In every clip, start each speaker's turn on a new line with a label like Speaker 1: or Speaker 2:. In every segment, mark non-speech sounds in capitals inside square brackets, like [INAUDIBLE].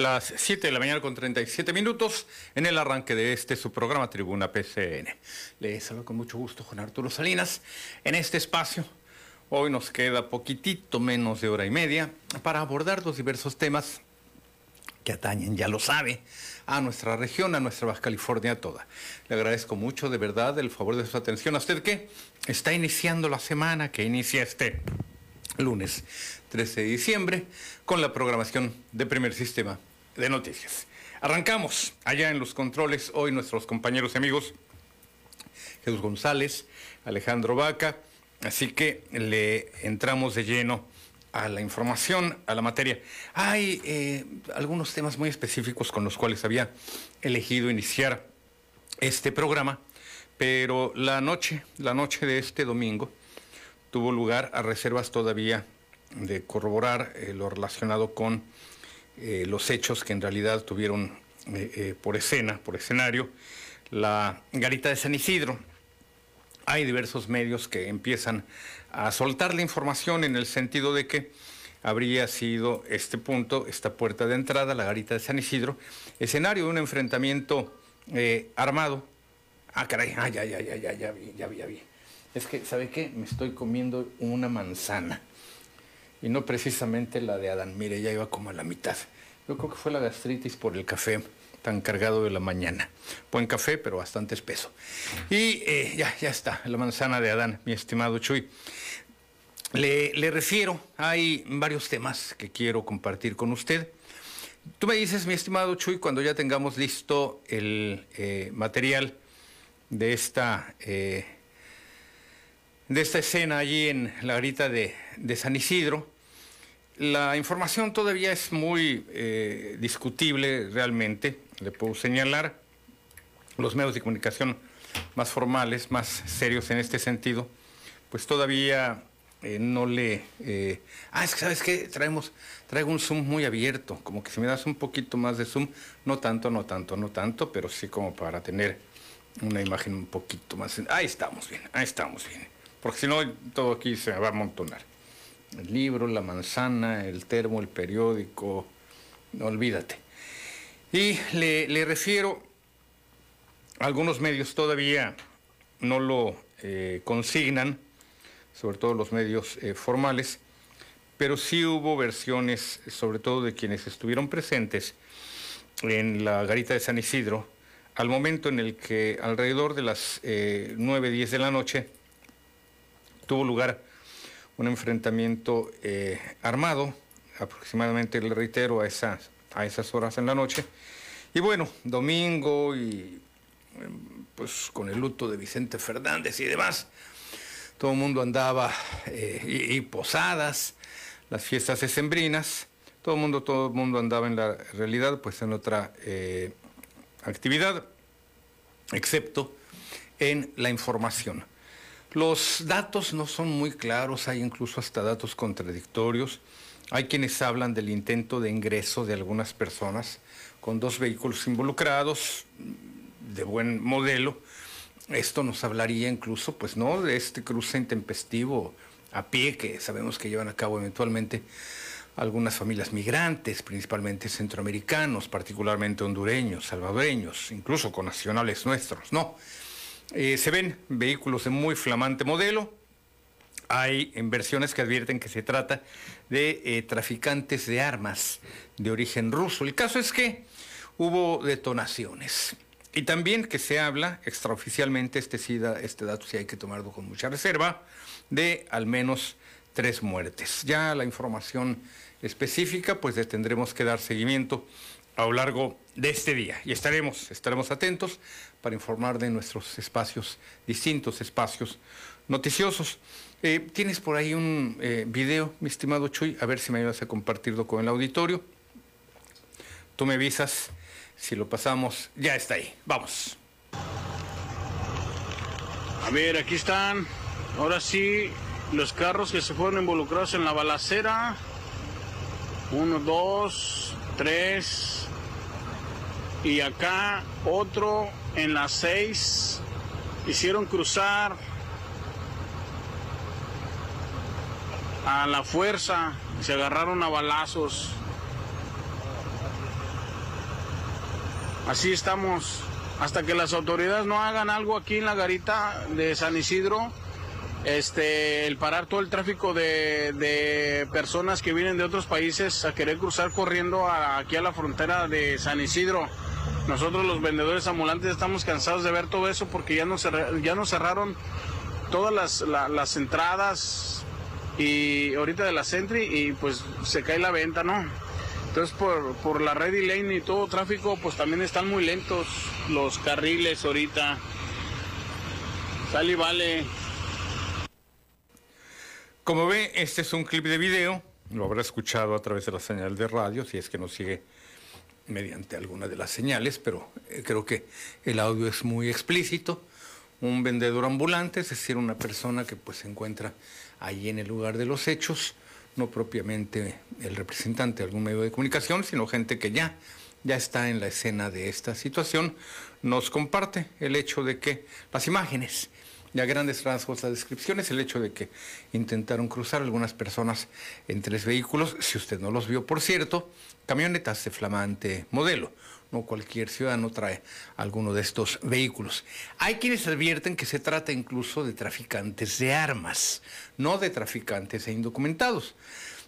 Speaker 1: Las 7 de la mañana con 37 minutos en el arranque de este su programa Tribuna PCN. Les saludo con mucho gusto Juan Arturo Salinas. En este espacio, hoy nos queda poquitito menos de hora y media para abordar los diversos temas que atañen, ya lo sabe, a nuestra región, a nuestra Baja California toda. Le agradezco mucho de verdad el favor de su atención a usted que está iniciando la semana, que inicia este lunes 13 de diciembre, con la programación de primer sistema de noticias. Arrancamos allá en los controles hoy nuestros compañeros y amigos Jesús González, Alejandro Vaca, así que le entramos de lleno a la información, a la materia. Hay eh, algunos temas muy específicos con los cuales había elegido iniciar este programa, pero la noche, la noche de este domingo, tuvo lugar a reservas todavía de corroborar eh, lo relacionado con eh, los hechos que en realidad tuvieron eh, por escena, por escenario, la garita de San Isidro. Hay diversos medios que empiezan a soltar la información en el sentido de que habría sido este punto, esta puerta de entrada, la garita de San Isidro, escenario de un enfrentamiento armado. Ah, caray, ah, ya, ya, ya, ya, ya vi, ya vi, ya vi. Es que, ¿sabe qué? Me estoy comiendo una manzana. Y no precisamente la de Adán. Mire, ya iba como a la mitad. Yo creo que fue la gastritis por el café tan cargado de la mañana. Buen café, pero bastante espeso. Y eh, ya, ya está, la manzana de Adán, mi estimado Chuy. Le, refiero, hay varios temas que quiero compartir con usted. Tú me dices, mi estimado Chuy, cuando ya tengamos listo el eh, material de esta... Eh, de esta escena allí en la garita de, San Isidro. La información todavía es muy eh, discutible realmente, le puedo señalar. Los medios de comunicación más formales, más serios en este sentido, pues todavía eh, no le... Eh, ah, es que sabes qué, traemos, traigo un zoom muy abierto, como que si me das un poquito más de zoom, no tanto, no tanto, no tanto, pero sí como para tener una imagen un poquito más... Ahí estamos bien, ahí estamos bien porque si no todo aquí se va a amontonar. El libro, la manzana, el termo, el periódico, no olvídate. Y le, refiero, algunos medios todavía no lo eh, consignan, sobre todo los medios eh, formales, pero sí hubo versiones, sobre todo de quienes estuvieron presentes en la garita de San Isidro, al momento en el que alrededor de las eh, 9, 10 de la noche, tuvo lugar un enfrentamiento eh, armado, aproximadamente, le reitero, a esas, a esas horas en la noche. Y bueno, domingo y pues con el luto de Vicente Fernández y demás, todo el mundo andaba, eh, y, posadas, las fiestas decembrinas, todo el mundo, todo el mundo andaba en la realidad, pues en otra eh, actividad, excepto en la información. Los datos no son muy claros, hay incluso hasta datos contradictorios. Hay quienes hablan del intento de ingreso de algunas personas con dos vehículos involucrados de buen modelo. Esto nos hablaría incluso, pues no, de este cruce intempestivo a pie que sabemos que llevan a cabo eventualmente algunas familias migrantes, principalmente centroamericanos, particularmente hondureños, salvadoreños, incluso con nacionales nuestros. No, eh, se ven vehículos de muy flamante modelo. Hay versiones que advierten que se trata de eh, traficantes de armas de origen ruso. El caso es que hubo detonaciones. Y también que se habla, extraoficialmente, este, este dato sí hay que tomarlo con mucha reserva, de al menos tres muertes. Ya la información específica, pues le tendremos que dar seguimiento a lo largo de este día. Y estaremos, estaremos atentos para informar de nuestros espacios, distintos espacios noticiosos. Eh, Tienes por ahí un eh, video, mi estimado Chuy, a ver si me ayudas a compartirlo con el auditorio. Tú me avisas si lo pasamos. Ya está ahí. Vamos.
Speaker 2: A ver, aquí están. Ahora sí, los carros que se fueron involucrados en la balacera. Uno, dos, tres. Y acá otro en las seis. Hicieron cruzar a la fuerza. Se agarraron a balazos. Así estamos. Hasta que las autoridades no hagan algo aquí en la garita de San Isidro, este, el parar todo el tráfico de, personas que vienen de otros países a querer cruzar corriendo aquí a la frontera de San Isidro. Nosotros los vendedores ambulantes estamos cansados de ver todo eso porque ya nos, ya nos cerraron todas las, las entradas y ahorita de la Sentry y pues se cae la venta, ¿no? Entonces por, por la Ready Lane y todo tráfico pues también están muy lentos los carriles ahorita. Sale y vale.
Speaker 1: Como ve, este es un clip de video. Lo habrá escuchado a través de la señal de radio, si es que nos sigue mediante alguna de las señales, pero eh, creo que el audio es muy explícito. Un vendedor ambulante, es decir, una persona que pues se encuentra allí en el lugar de los hechos, no propiamente el representante de algún medio de comunicación, sino gente que ya, ya está en la escena de esta situación, nos comparte el hecho de que las imágenes, ya grandes rasgos, las descripciones, el hecho de que intentaron cruzar algunas personas en tres vehículos, si usted no los vio, por cierto, camionetas de flamante modelo. No cualquier ciudadano trae alguno de estos vehículos. Hay quienes advierten que se trata incluso de traficantes de armas, no de traficantes e indocumentados.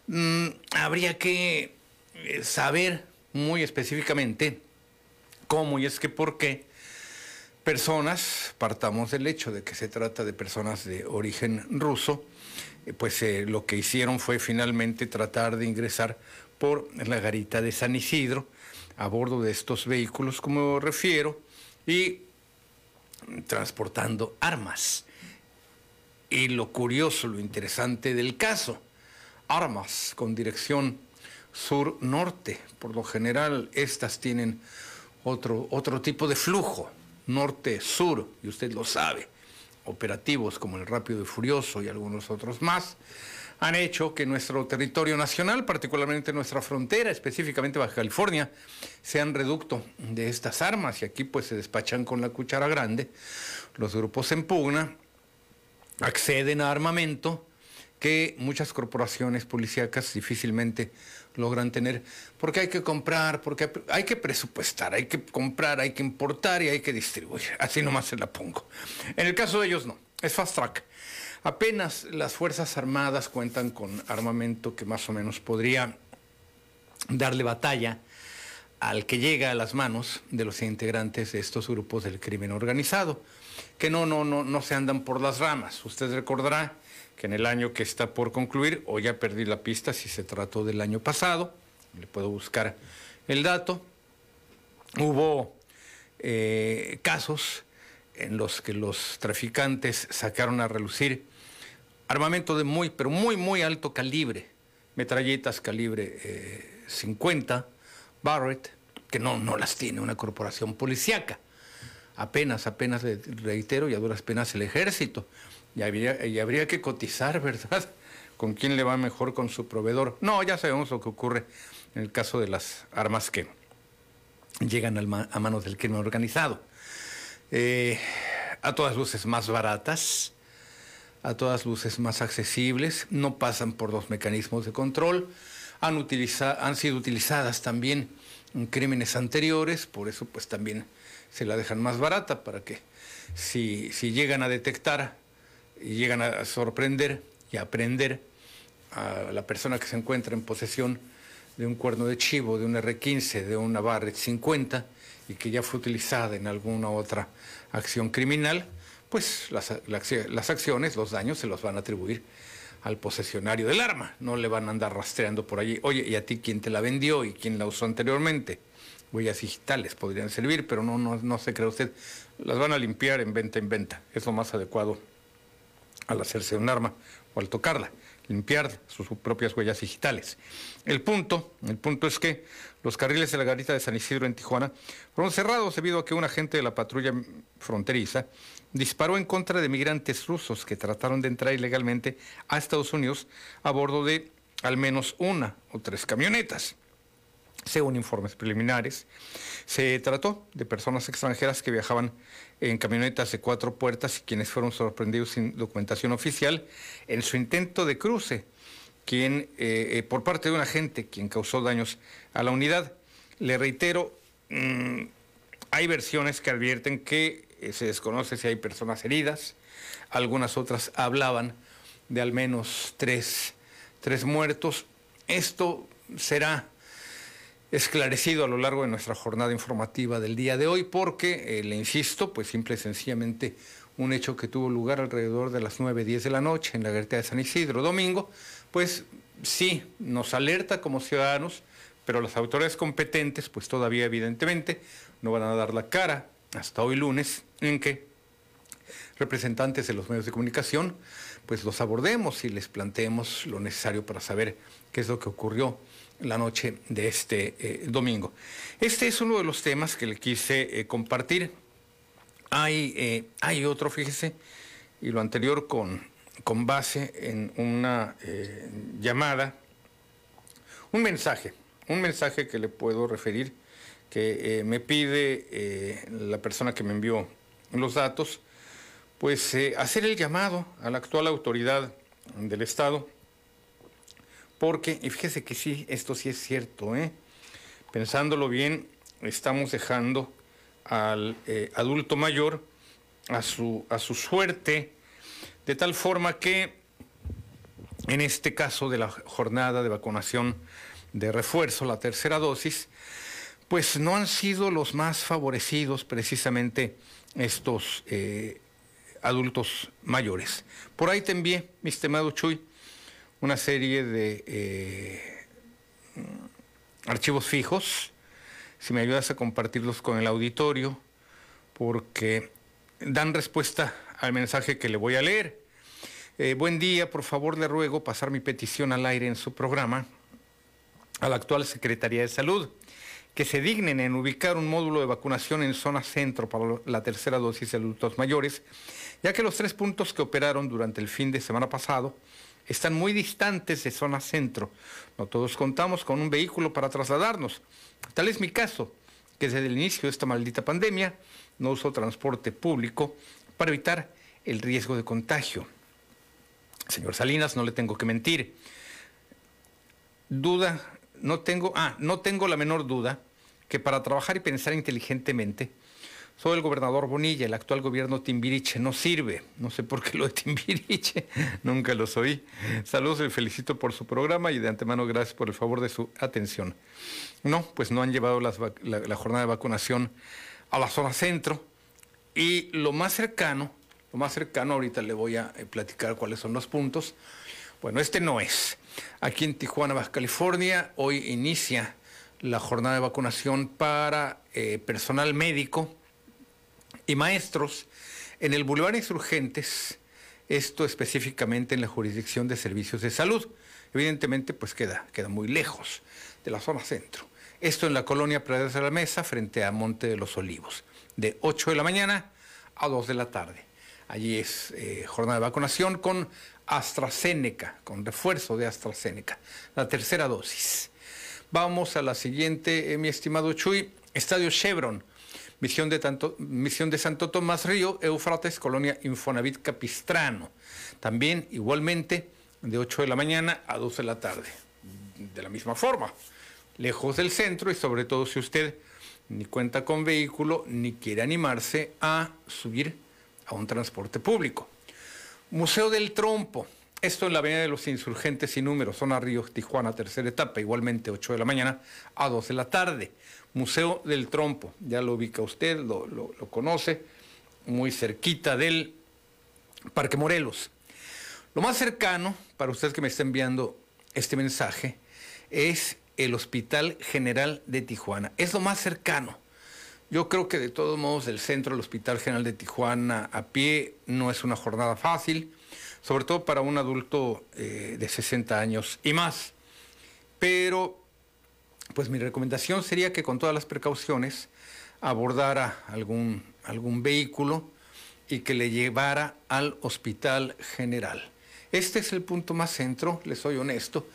Speaker 1: Mm, habría que eh, saber muy específicamente cómo y es que por qué personas, partamos del hecho de que se trata de personas de origen ruso, eh, pues eh, lo que hicieron fue finalmente tratar de ingresar por la garita de San Isidro, a bordo de estos vehículos, como refiero, y transportando armas. Y lo curioso, lo interesante del caso, armas con dirección sur-norte. Por lo general, estas tienen otro, otro tipo de flujo, norte-sur, y usted lo sabe. Operativos como el Rápido y Furioso y algunos otros más han hecho que nuestro territorio nacional, particularmente nuestra frontera, específicamente Baja California, sean reducto de estas armas y aquí pues se despachan con la cuchara grande. Los grupos en pugna acceden a armamento que muchas corporaciones policíacas difícilmente logran tener, porque hay que comprar, porque hay que presupuestar, hay que comprar, hay que importar y hay que distribuir. Así nomás se la pongo. En el caso de ellos no, es fast track. Apenas las Fuerzas Armadas cuentan con armamento que más o menos podría darle batalla al que llega a las manos de los integrantes de estos grupos del crimen organizado, que no, no, no, no se andan por las ramas. Usted recordará que en el año que está por concluir, o ya perdí la pista si se trató del año pasado, le puedo buscar el dato, hubo eh, casos en los que los traficantes sacaron a relucir Armamento de muy, pero muy, muy alto calibre. Metralletas calibre 50, eh, Barrett, que no, no las tiene una corporación policíaca. Apenas, apenas, reitero, y a duras penas el ejército. Y habría, y habría que cotizar, [LAUGHS] ¿verdad? ¿Con quién le va mejor con su proveedor? No, ya sabemos lo que ocurre en el caso de las armas que llegan a manos del crimen organizado. Eh, a todas luces más baratas, a todas luces más accesibles, no pasan por los mecanismos de control, han, han sido utilizadas también en crímenes anteriores, por eso pues también se la dejan más barata para que si, si llegan a detectar y llegan a sorprender y aprender a la persona que se encuentra en posesión de un cuerno de chivo, de un R15, de una Barrett 50 y que ya fue utilizada en alguna otra acción criminal, pues las, las, acciones, los daños se los van a atribuir al posesionario del arma. No le van a andar rastreando por allí. Oye, ¿y a ti quién te la vendió y quién la usó anteriormente? Huellas digitales podrían servir, pero no, no, no se cree usted. Las van a limpiar en venta en venta. Es lo más adecuado al hacerse un arma o al tocarla. limpiar sus propias huellas digitales. El punto, el punto es que los carriles de la garita de San Isidro en Tijuana fueron cerrados debido a que un agente de la patrulla fronteriza disparó en contra de migrantes rusos que trataron de entrar ilegalmente a Estados Unidos a bordo de al menos una o tres camionetas. Según informes preliminares, se trató de personas extranjeras que viajaban en camionetas de cuatro puertas y quienes fueron sorprendidos sin documentación oficial en su intento de cruce, quien, eh, eh, por parte de un agente quien causó daños a la unidad. Le reitero, mm, hay versiones que advierten que eh, se desconoce si hay personas heridas, algunas otras hablaban de al menos tres, tres muertos. Esto será esclarecido a lo largo de nuestra jornada informativa del día de hoy, porque, le insisto, pues simple y sencillamente un hecho que tuvo lugar alrededor de las 9, 10 de la noche en la garita de San Isidro, domingo, pues sí, nos alerta como ciudadanos, pero las autoridades competentes, pues todavía evidentemente no van a dar la cara hasta hoy lunes, en que representantes de los medios de comunicación, pues los abordemos y les planteemos lo necesario para saber qué es lo que ocurrió la noche de este eh, domingo. Este es uno de los temas que le quise eh, compartir. Hay, eh, hay otro, fíjese, y lo anterior con, con base en una llamada, un mensaje, un mensaje que le puedo referir, que me pide la persona que me envió los datos, pues hacer el llamado a la actual autoridad del Estado porque, y fíjese que sí, esto sí es cierto, ¿eh? pensándolo bien, estamos dejando al eh, adulto mayor a su, a su suerte, de tal forma que en este caso de la jornada de vacunación de refuerzo, la tercera dosis, pues no han sido los más favorecidos precisamente estos eh, adultos mayores. Por ahí te envié, mi estimado Chuy, una serie de eh, archivos fijos, si me ayudas a compartirlos con el auditorio, porque dan respuesta al mensaje que le voy a leer. Eh, buen día, por favor le ruego pasar mi petición al aire en su programa a la actual Secretaría de Salud, que se dignen en ubicar un módulo de vacunación en zona centro para la tercera dosis de adultos mayores, ya que los tres puntos que operaron durante el fin de semana pasado están muy distantes de zona centro. No todos contamos con un vehículo para trasladarnos. Tal es mi caso, que desde el inicio de esta maldita pandemia no uso transporte público para evitar el riesgo de contagio. Señor Salinas, no le tengo que mentir. Duda, no tengo, ah, no tengo la menor duda que para trabajar y pensar inteligentemente soy el gobernador Bonilla, el actual gobierno Timbiriche no sirve. No sé por qué lo de Timbiriche, [LAUGHS] nunca lo oí. Saludos y felicito por su programa y de antemano gracias por el favor de su atención. No, pues no han llevado la jornada de vacunación a la zona centro y lo más cercano, lo más cercano, ahorita le voy a eh, platicar cuáles son los puntos. Bueno, este no es. Aquí en Tijuana, Baja California, hoy inicia la jornada de vacunación para eh, personal médico y maestros en el Boulevard Insurgentes, esto específicamente en la jurisdicción de servicios de salud. Evidentemente, pues queda, queda muy lejos de la zona centro. Esto en la colonia Praderas de la Mesa, frente a Monte de los Olivos, de 8 de la mañana a 2 de la tarde. Allí es eh, jornada de vacunación con AstraZeneca, con refuerzo de AstraZeneca, la tercera dosis. Vamos a la siguiente, eh, mi estimado Chuy, Estadio Chevron, Misión de, tanto, Misión de Santo Tomás Río, Eufrates, Colonia Infonavit Capistrano. También igualmente de 8 de la mañana a 2 de la tarde. De la misma forma, lejos del centro y sobre todo si usted ni cuenta con vehículo ni quiere animarse a subir a un transporte público. Museo del Trompo. Esto en la Avenida de los Insurgentes sin número, zona Río, Tijuana, tercera etapa, igualmente 8 de la mañana a 2 de la tarde. Museo del Trompo, ya lo ubica usted, lo, conoce, muy cerquita del Parque Morelos. Lo más cercano, para usted que me está enviando este mensaje, es el Hospital General de Tijuana. Es lo más cercano. Yo creo que de todos modos del centro del Hospital General de Tijuana a pie no es una jornada fácil. sobre todo para un adulto eh, de 60 años y más. Pero, pues mi recomendación sería que con todas las precauciones abordara algún, algún vehículo y que le llevara al hospital general. Este es el punto más centro, les soy honesto.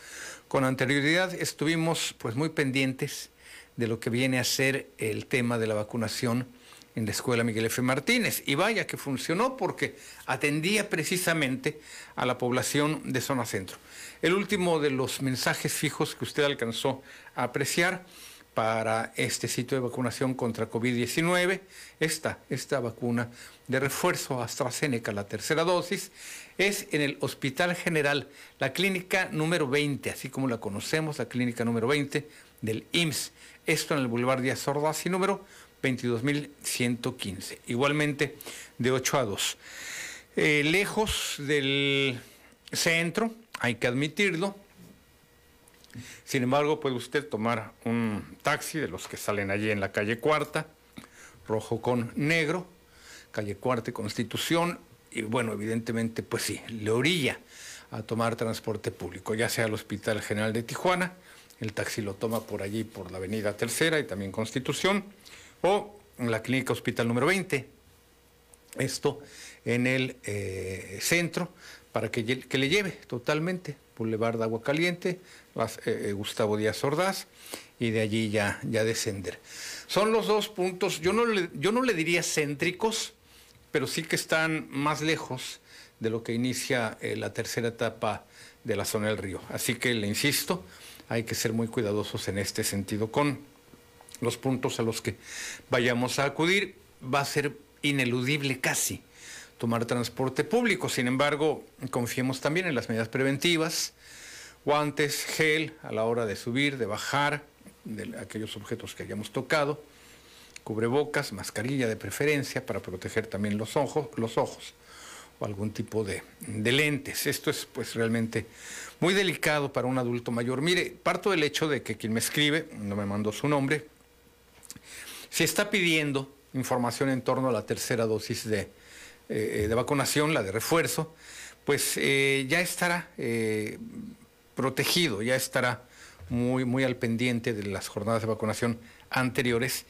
Speaker 1: Con anterioridad estuvimos pues muy pendientes de lo que viene a ser el tema de la vacunación en la escuela Miguel F. Martínez. Y vaya que funcionó porque atendía precisamente a la población de zona centro. El último de los mensajes fijos que usted alcanzó a apreciar para este sitio de vacunación contra COVID-19, esta, esta vacuna de refuerzo AstraZeneca, la tercera dosis, es en el Hospital General, la clínica número 20, así como la conocemos, la clínica número 20 del IMSS. Esto en el Boulevard Díaz Ordaz y número 22.115. Igualmente de 8 a 2. Eh, lejos del centro, hay que admitirlo. Sin embargo, puede usted tomar un taxi de los que salen allí en la calle Cuarta, rojo con negro, calle Cuarta y Constitución, y bueno, evidentemente, pues sí, le orilla a tomar transporte público, ya sea al Hospital General de Tijuana, el taxi lo toma por allí, por la Avenida Tercera y también Constitución, o en la clínica hospital número 20. Esto en el eh, centro para que, que, le lleve totalmente Boulevard de Agua Caliente, eh, Gustavo Díaz Ordaz y de allí ya, ya descender. Son los dos puntos, yo no, le, yo no le diría céntricos, pero sí que están más lejos de lo que inicia eh, la tercera etapa de la zona del río. Así que le insisto, hay que ser muy cuidadosos en este sentido con los puntos a los que vayamos a acudir. Va a ser ineludible casi tomar transporte público. Sin embargo, confiemos también en las medidas preventivas, guantes, gel a la hora de subir, de bajar, de aquellos objetos que hayamos tocado, cubrebocas, mascarilla de preferencia para proteger también los ojos, los ojos o algún tipo de, lentes. Esto es pues realmente muy delicado para un adulto mayor. Mire, parto del hecho de que quien me escribe, no me mandó su nombre, se está pidiendo información en torno a la tercera dosis de, eh, vacunación, la de refuerzo, pues eh, ya estará eh, protegido, ya estará muy, muy al pendiente de las jornadas de vacunación anteriores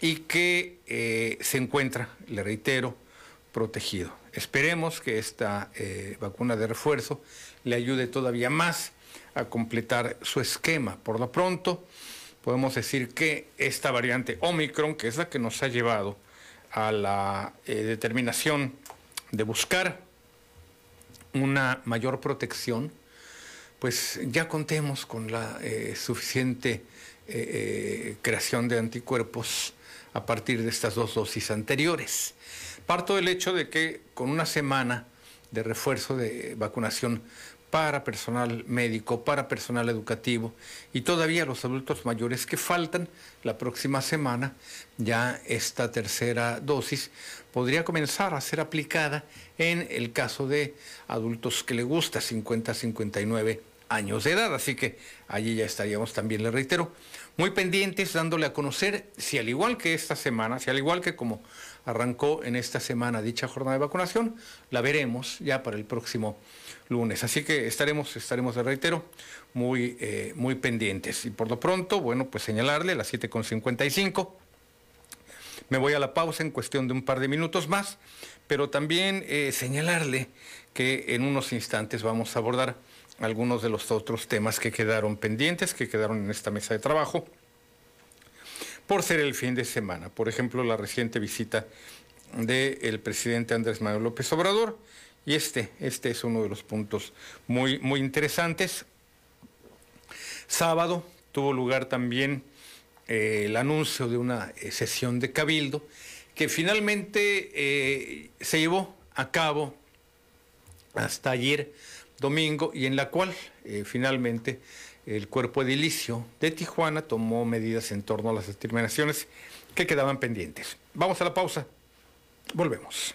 Speaker 1: y que se encuentra, le reitero, protegido. Esperemos que esta vacuna de refuerzo le ayude todavía más a completar su esquema. Por lo pronto, podemos decir que esta variante Omicron, que es la que nos ha llevado a la eh, determinación de buscar una mayor protección, pues ya contemos con la eh, suficiente eh, creación de anticuerpos a partir de estas dos dosis anteriores. Parto del hecho de que con una semana de refuerzo de vacunación para personal médico, para personal educativo y todavía los adultos mayores que faltan la próxima semana, ya esta tercera dosis podría comenzar a ser aplicada en el caso de adultos que le gusta 50-59 años de edad. Así que allí ya estaríamos también, le reitero, muy pendientes dándole a conocer si al igual que esta semana, si al igual que como arrancó en esta semana dicha jornada de vacunación, la veremos ya para el próximo lunes. Así que estaremos, estaremos, reitero, muy, eh, muy pendientes. Y por lo pronto, bueno, pues señalarle las 7.55. Me voy a la pausa en cuestión de un par de minutos más, pero también eh, señalarle que en unos instantes vamos a abordar algunos de los otros temas que quedaron pendientes, que quedaron en esta mesa de trabajo, por ser el fin de semana. Por ejemplo, la reciente visita del presidente Andrés Manuel López Obrador, y este, este es uno de los puntos muy, muy interesantes. Sábado tuvo lugar también eh, el anuncio de una eh, sesión de cabildo que finalmente eh, se llevó a cabo hasta ayer domingo y en la cual finalmente el cuerpo edilicio de Tijuana tomó medidas en torno a las determinaciones que quedaban pendientes. Vamos a la pausa. Volvemos.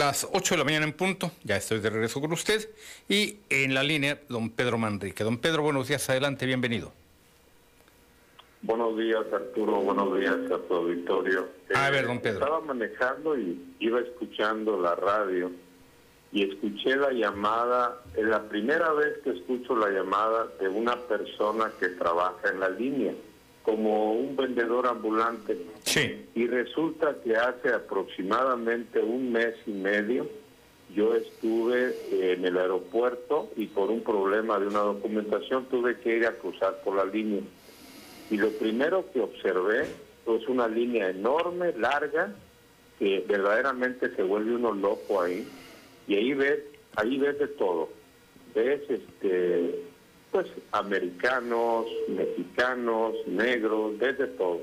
Speaker 1: Las 8 de la mañana en punto, ya estoy de regreso con usted. Y en la línea, don Pedro Manrique. Don Pedro, buenos días, adelante, bienvenido.
Speaker 3: Buenos días, Arturo. Buenos días a tu auditorio.
Speaker 1: A ver, don Pedro.
Speaker 3: Estaba manejando y iba escuchando la radio y escuché la llamada, es la primera vez que escucho la llamada de una persona que trabaja en la línea como un vendedor ambulante.
Speaker 1: Sí.
Speaker 3: Y resulta que hace aproximadamente un mes y medio yo estuve en el aeropuerto y por un problema de una documentación tuve que ir a cruzar por la línea. Y lo primero que observé es una línea enorme, larga, que verdaderamente se vuelve uno loco ahí. Y ahí ves, ahí ves de todo. Ves este pues americanos, mexicanos, negros, desde todo.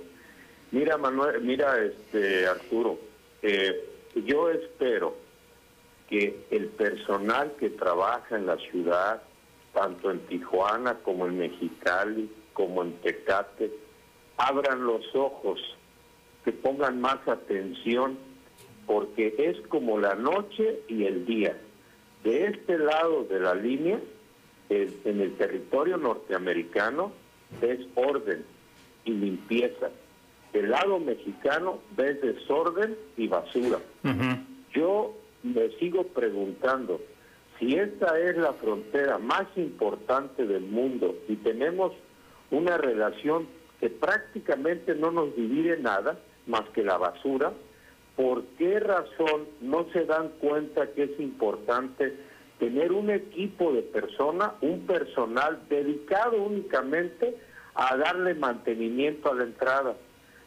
Speaker 3: Mira Manuel, mira este Arturo, eh, yo espero que el personal que trabaja en la ciudad, tanto en Tijuana como en Mexicali, como en Tecate, abran los ojos, que pongan más atención, porque es como la noche y el día. De este lado de la línea en el territorio norteamericano es orden y limpieza. Del lado mexicano ves desorden y basura. Yo me sigo preguntando si esta es la frontera más importante del mundo y tenemos una relación que prácticamente no nos divide nada más que la basura, ¿por qué razón no se dan cuenta que es importante tener un equipo de personas, un personal dedicado únicamente a darle mantenimiento a la entrada.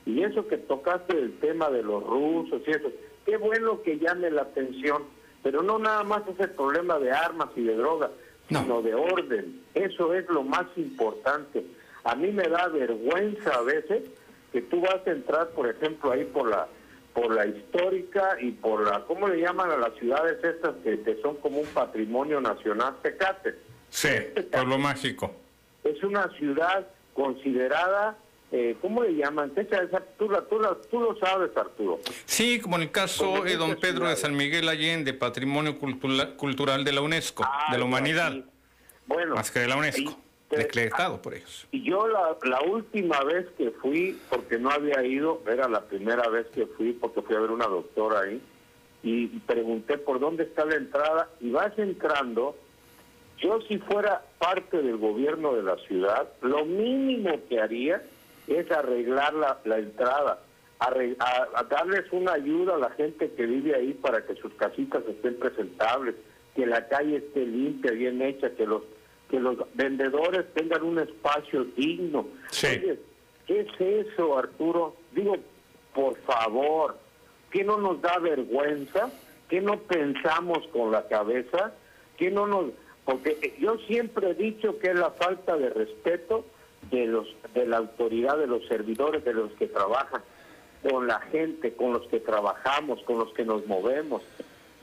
Speaker 3: Y eso que tocaste el tema de los rusos y eso, qué bueno que llame la atención, pero no nada más es el problema de armas y de drogas, sino de orden. Eso es lo más importante. A mí me da vergüenza a veces que tú vas a entrar, por ejemplo, ahí por la por la histórica y por la, ¿cómo le llaman a las ciudades estas que, son como un patrimonio nacional? Tecate.
Speaker 1: Sí, Pueblo Mágico.
Speaker 3: Es una ciudad considerada, eh, ¿cómo le llaman? Tú, tú, tú, lo sabes, Arturo.
Speaker 1: Sí, como en el caso de don Pedro de San Miguel Allende, Patrimonio Cultural de la UNESCO, de la Humanidad. Bueno, más que de la UNESCO decretado por ellos.
Speaker 3: Y yo la, la última vez que fui, porque no había ido, era la primera vez que fui, porque fui a ver una doctora ahí, y pregunté por dónde está la entrada, y vas entrando, yo si fuera parte del gobierno de la ciudad, lo mínimo que haría es arreglar la, la entrada, a, darles una ayuda a la gente que vive ahí para que sus casitas estén presentables, que la calle esté limpia, bien hecha, que los que los vendedores tengan un espacio digno. ¿qué es eso, Arturo? Digo, por favor, ¿qué no nos da vergüenza? ¿Qué no pensamos con la cabeza? ¿Qué no nos...? Porque yo siempre he dicho que es la falta de respeto de los de la autoridad de los servidores de los que trabajan con la gente con los que trabajamos con los que nos movemos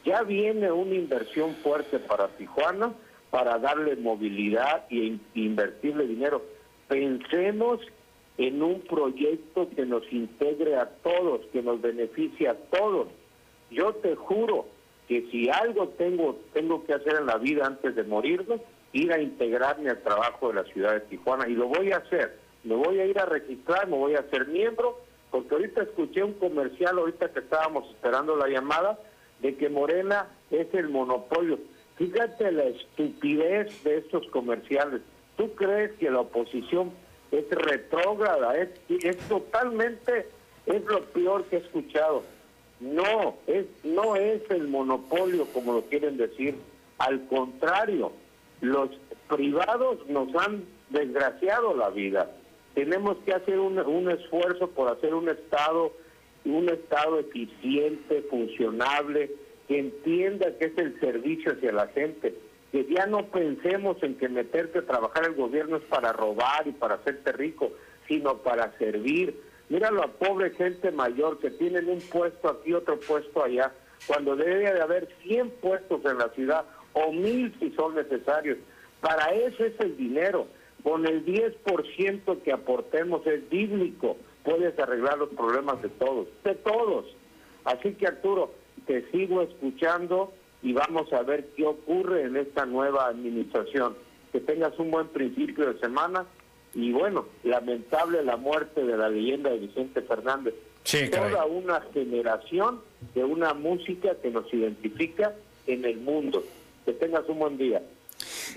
Speaker 3: ya viene una inversión fuerte para Tijuana para darle movilidad e invertirle dinero. Pensemos en un proyecto que nos integre a todos, que nos beneficie a todos. Yo te juro que si algo tengo tengo que hacer en la vida antes de morirme, ir a integrarme al trabajo de la ciudad de Tijuana y lo voy a hacer. Me voy a ir a registrar, me voy a ser miembro, porque ahorita escuché un comercial, ahorita que estábamos esperando la llamada, de que Morena es el monopolio. Fíjate la estupidez de estos comerciales. ¿Tú crees que la oposición es retrógrada? Es, es totalmente, es lo peor que he escuchado. No, es, no es el monopolio como lo quieren decir. Al contrario, los privados nos han desgraciado la vida. Tenemos que hacer un, un esfuerzo por hacer un Estado, un Estado eficiente, funcionable, que entienda que es el servicio hacia la gente, que ya no pensemos en que meterte a trabajar el gobierno es para robar y para hacerte rico, sino para servir. Míralo a pobre gente mayor que tienen un puesto aquí, otro puesto allá, cuando debe de haber 100 puestos en la ciudad o mil si son necesarios. Para eso es el dinero. Con el 10% que aportemos es bíblico. Puedes arreglar los problemas de todos, de todos. Así que Arturo, te sigo escuchando y vamos a ver qué ocurre en esta nueva administración. Que tengas un buen principio de semana y bueno, lamentable la muerte de la leyenda de Vicente Fernández.
Speaker 1: Sí,
Speaker 3: Toda una generación de una música que nos identifica en el mundo. Que tengas un buen día.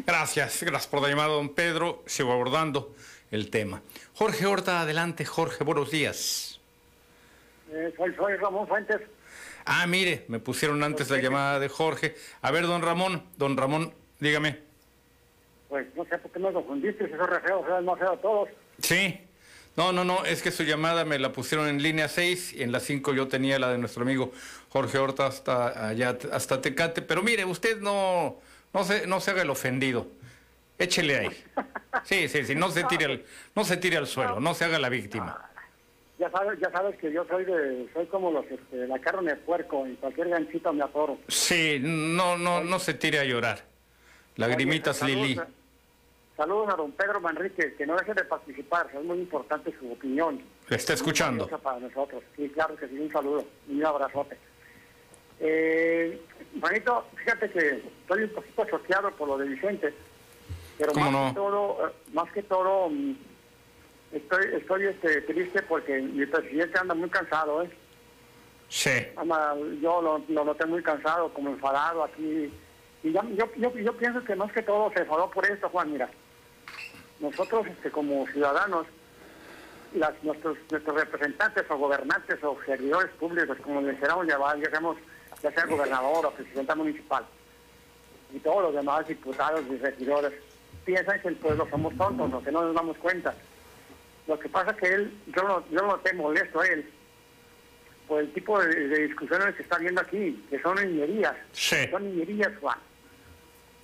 Speaker 1: Gracias, gracias por la llamada, don Pedro. Sigo abordando el tema. Jorge Horta, adelante, Jorge, buenos días.
Speaker 4: Eh, soy, soy Ramón Fuentes.
Speaker 1: Ah, mire, me pusieron antes la llamada de Jorge. A ver, don Ramón, don Ramón, dígame.
Speaker 4: Pues no sé por qué me confundiste, si soy re feo, soy el más feo de todos.
Speaker 1: Sí. No, no, no, es que su llamada me la pusieron en línea 6 y en la 5 yo tenía la de nuestro amigo Jorge Horta hasta allá, hasta Tecate. Pero mire, usted no, no, se, no se haga el ofendido. Échele ahí. Sí, sí, sí, no se tire al, no se tire al suelo, [LAUGHS] no se haga la víctima.
Speaker 4: Ya sabes, ya sabes que yo soy de, soy como los, este, la carne de puerco, en cualquier ganchito me atoro.
Speaker 1: Sí, no, no, no se tire a llorar. Lagrimitas
Speaker 4: Oye,
Speaker 1: Lili.
Speaker 4: saludos, Saludos a don Pedro Manrique, que no deje de participar, es muy importante su opinión.
Speaker 1: Le está escuchando.
Speaker 4: Valiosa Para nosotros, sí, claro que sí, un saludo, un abrazote. Eh, Juanito, fíjate que estoy un poquito choqueado por lo de Vicente, pero
Speaker 1: ¿Cómo
Speaker 4: más
Speaker 1: no?
Speaker 4: que todo, eh, más que todo, mm, estoy, estoy este, triste porque mi presidente anda muy cansado, ¿eh?
Speaker 1: Sí.
Speaker 4: Yo lo, lo noté muy cansado, como enfadado aquí. Y ya- yo, yo, yo pienso que más que todo se enfadó por esto, Juan, mira. Nosotros, este, como ciudadanos, las, nuestros, nuestros representantes o gobernantes o servidores públicos, como les queramos llamar, ya seamos, ya sea gobernador o presidenta municipal, y todos los demás diputados y regidores, piensan que el pueblo somos tontos, ¿no? que no nos damos cuenta. Lo que pasa es que él, yo no, yo no tengo molesto a él, por el tipo de, de discusiones que está viendo aquí, que son niñerías.
Speaker 1: Sí.
Speaker 4: Son niñerías, Juan.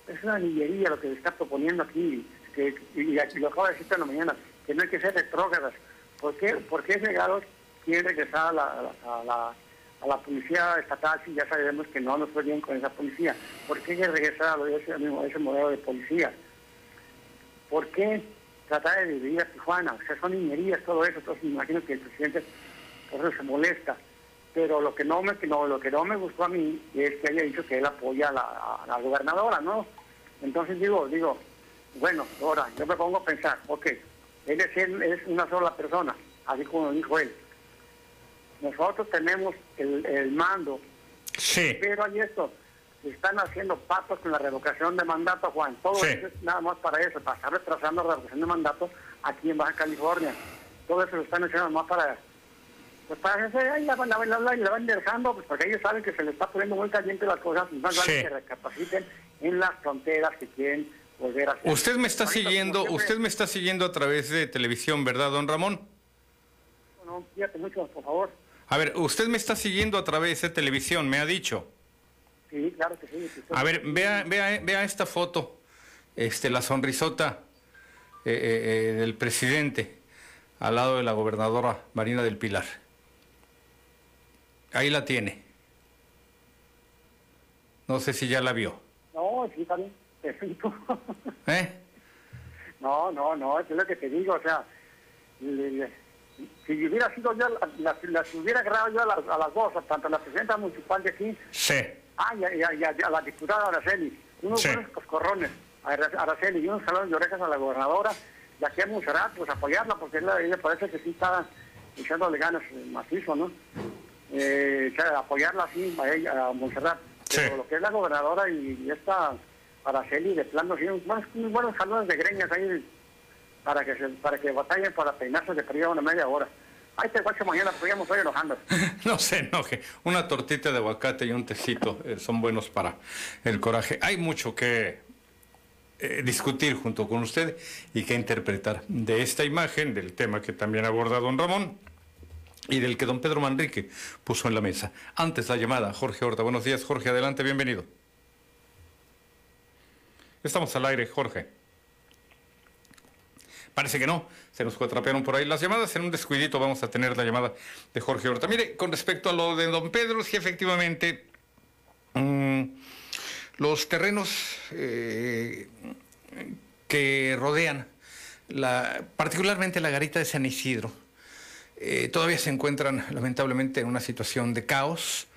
Speaker 4: Es una niñería lo que se está proponiendo aquí, que, y, y lo acabo de decir en la mañana, que no hay que ser retrógradas. ¿Por qué, ¿Por qué regalos quieren regresar a la, a la, a la- a la policía estatal si ya sabemos que no nos fue bien con esa policía? ¿Por qué regresar a ese, mismo- ese modelo de policía? ¿Por qué tratar de dividir a Tijuana? O sea, son niñerías, todo eso. Entonces, me imagino que el presidente por eso se molesta. Pero lo que no me que no, lo que no me gustó a mí es que haya dicho que él apoya a la, a la gobernadora, ¿no? Entonces digo, digo, bueno, ahora yo me pongo a pensar, ok, él es, él es una sola persona, así como dijo él. Nosotros tenemos el, el mando,
Speaker 1: Sí.
Speaker 4: pero hay esto, están haciendo patos con la revocación de mandato, Juan. Todo
Speaker 1: Sí.
Speaker 4: eso es nada más para eso, para estar retrasando la revocación de mandato aquí en Baja California. Todo eso lo están haciendo más para pues para ahí la van, la, la, la van dejando, pues porque ellos saben que se les está poniendo muy caliente las cosas, y más vale
Speaker 1: Sí.
Speaker 4: que recapaciten en las fronteras que quieren volver a hacer.
Speaker 1: Usted me está siguiendo, usted me está siguiendo a través de televisión, ¿verdad, don Ramón?
Speaker 4: No, fíjate mucho, por favor.
Speaker 1: A ver, usted me está siguiendo a través de televisión, me ha dicho.
Speaker 4: Sí, claro que sí.
Speaker 1: A ver, vea, vea, vea esta foto, este, la sonrisota eh, eh, eh, del presidente al lado de la gobernadora Marina del Pilar. Ahí la tiene. No sé si ya la vio.
Speaker 4: No, sí, también. Perfecto. [LAUGHS]
Speaker 1: ¿Eh?
Speaker 4: No, no, no, eso es lo que te digo, o sea, le- le- si hubiera sido yo, las la, las hubiera grabado yo a las, a las dos, tanto a la presidenta municipal de aquí,
Speaker 1: Sí.
Speaker 4: Ah, y a, y a- y a- la diputada Araceli, unos
Speaker 1: Sí.
Speaker 4: buenos coscorrones, a Ara- Araceli y unos jalones de orejas a la gobernadora, y aquí a Monserrat, pues apoyarla, porque ella, ella parece que sí está echándole ganas eh, macizo, ¿no? Eh, apoyarla así a ella, a Monserrat.
Speaker 1: Sí.
Speaker 4: Pero lo que es la gobernadora y, y esta Araceli, de plano, sí, unos buenos, unos buenos jalones de greñas ahí para que se, para que batallen para peinarse de frío una media hora. Ahí te guacho mañana, pues ya enojando. [LAUGHS]
Speaker 1: No se enoje. Una tortita de aguacate y un tecito eh, son buenos para el coraje. Hay mucho que eh, discutir junto con usted y que interpretar de esta imagen, del tema que también aborda don Ramón y del que don Pedro Manrique puso en la mesa. Antes la llamada, Jorge Horta. Buenos días, Jorge. Adelante, bienvenido. Estamos al aire, Jorge. Parece que no, se nos cuatrapearon por ahí las llamadas. En un descuidito vamos a tener la llamada de Jorge Horta. Mire, con respecto a lo de don Pedro, sí, efectivamente, mm, los terrenos eh, que rodean, la, particularmente la garita de San Isidro, eh, todavía se encuentran lamentablemente en una situación de caos,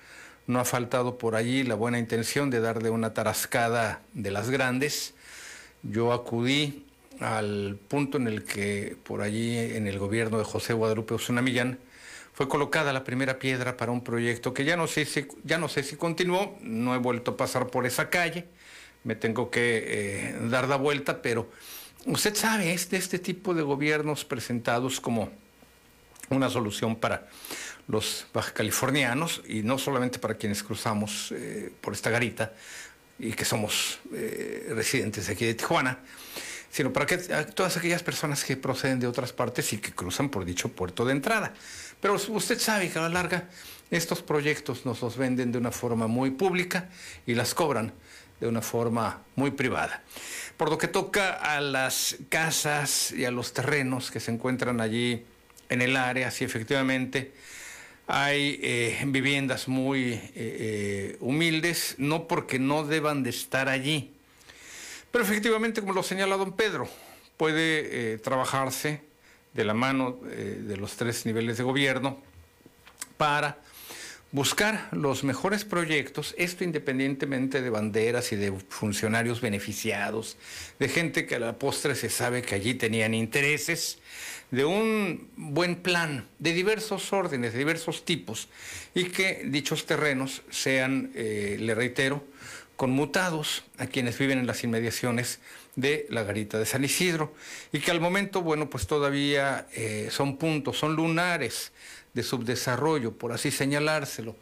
Speaker 1: no ha faltado por allí la buena intención de darle una tarascada de las grandes. Yo acudí al punto en el que por allí en el gobierno de José Guadalupe Osuna Millán fue colocada la primera piedra para un proyecto que ya no sé si, ya no sé si continuó, no he vuelto a pasar por esa calle, me tengo que eh, dar la vuelta, pero usted sabe, es de este tipo de gobiernos presentados como una solución para los bajacalifornianos y no solamente para quienes cruzamos eh, por esta garita y que somos eh, residentes aquí de Tijuana, sino para que, todas aquellas personas que proceden de otras partes y que cruzan por dicho puerto de entrada. Pero usted sabe que a la larga estos proyectos nos los venden de una forma muy pública y las cobran de una forma muy privada. Por lo que toca a las casas y a los terrenos que se encuentran allí en el área, sí efectivamente hay eh, viviendas muy eh, eh, humildes, no porque no deban de estar allí, pero efectivamente, como lo señala don Pedro, puede trabajarse de la mano de los tres niveles de gobierno para buscar los mejores proyectos, esto independientemente de banderas y de funcionarios beneficiados, de gente que a la postre se sabe que allí tenían intereses, de un buen plan de diversos órdenes, de diversos tipos, y que dichos terrenos sean, eh, le reitero, conmutados a quienes viven en las inmediaciones de la garita de San Isidro, y que al momento, bueno, pues todavía eh, son puntos, son lunares de subdesarrollo, por así señalárselo.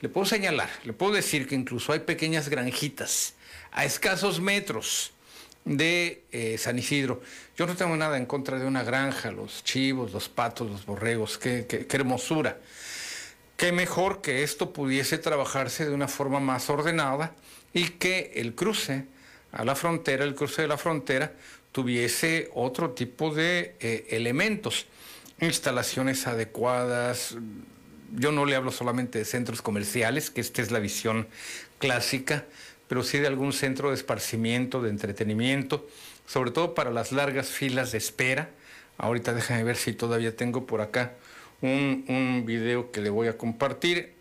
Speaker 1: Le puedo señalar, le puedo decir que incluso hay pequeñas granjitas a escasos metros de eh, San Isidro. Yo no tengo nada en contra de una granja, los chivos, los patos, los borregos, qué, qué, hermosura. Qué mejor que esto pudiese trabajarse de una forma más ordenada y que el cruce a la frontera, el cruce de la frontera, tuviese otro tipo de eh, elementos, instalaciones adecuadas. Yo no le hablo solamente de centros comerciales, que esta es la visión clásica, pero sí de algún centro de esparcimiento, de entretenimiento, sobre todo para las largas filas de espera. Ahorita déjame ver si todavía tengo por acá un, un video que le voy a compartir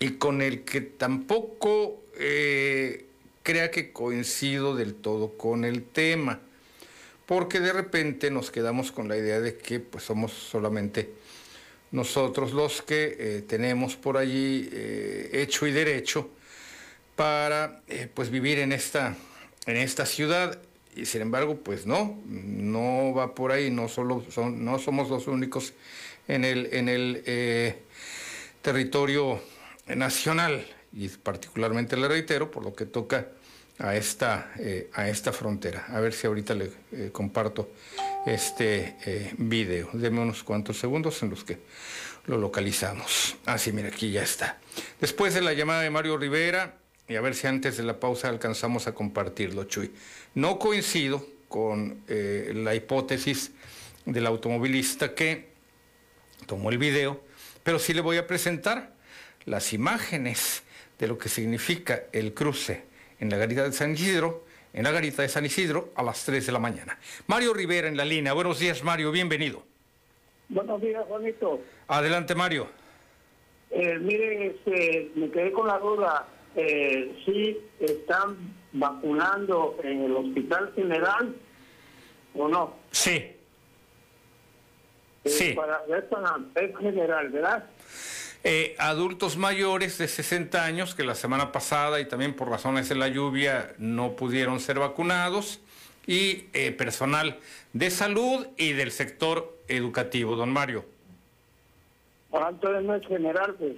Speaker 1: y con el que tampoco eh, crea que coincido del todo con el tema, porque de repente nos quedamos con la idea de que pues somos solamente nosotros los que eh, tenemos por allí eh, hecho y derecho para pues vivir en esta, en esta ciudad. Y sin embargo, pues no, no va por ahí, no, solo son, no somos los únicos en el, en el territorio nacional y particularmente le reitero por lo que toca a esta, eh, a esta frontera. A ver si ahorita le comparto este video. Deme unos cuantos segundos en los que lo localizamos. Ah, sí, mira, aquí ya está. Después de la llamada de Mario Rivera, y a ver si antes de la pausa alcanzamos a compartirlo, Chuy. No coincido con eh, la hipótesis del automovilista que tomó el video, pero sí le voy a presentar las imágenes de lo que significa el cruce en la garita de San Isidro, en la garita de San Isidro a las 3 de la mañana. Mario Rivera en la línea. Buenos días, Mario, bienvenido.
Speaker 4: Buenos días, Juanito.
Speaker 1: Adelante, Mario.
Speaker 4: Eh, mire, este, me quedé con la duda eh, sí están vacunando en el hospital general o no.
Speaker 1: Sí.
Speaker 4: Eh,
Speaker 1: sí.
Speaker 4: Para, es general, ¿verdad?
Speaker 1: Eh, adultos mayores de 60 años que la semana pasada y también por razones de la lluvia no pudieron ser vacunados y eh, personal de salud y del sector educativo, don Mario.
Speaker 4: Ah, entonces no es general, pues.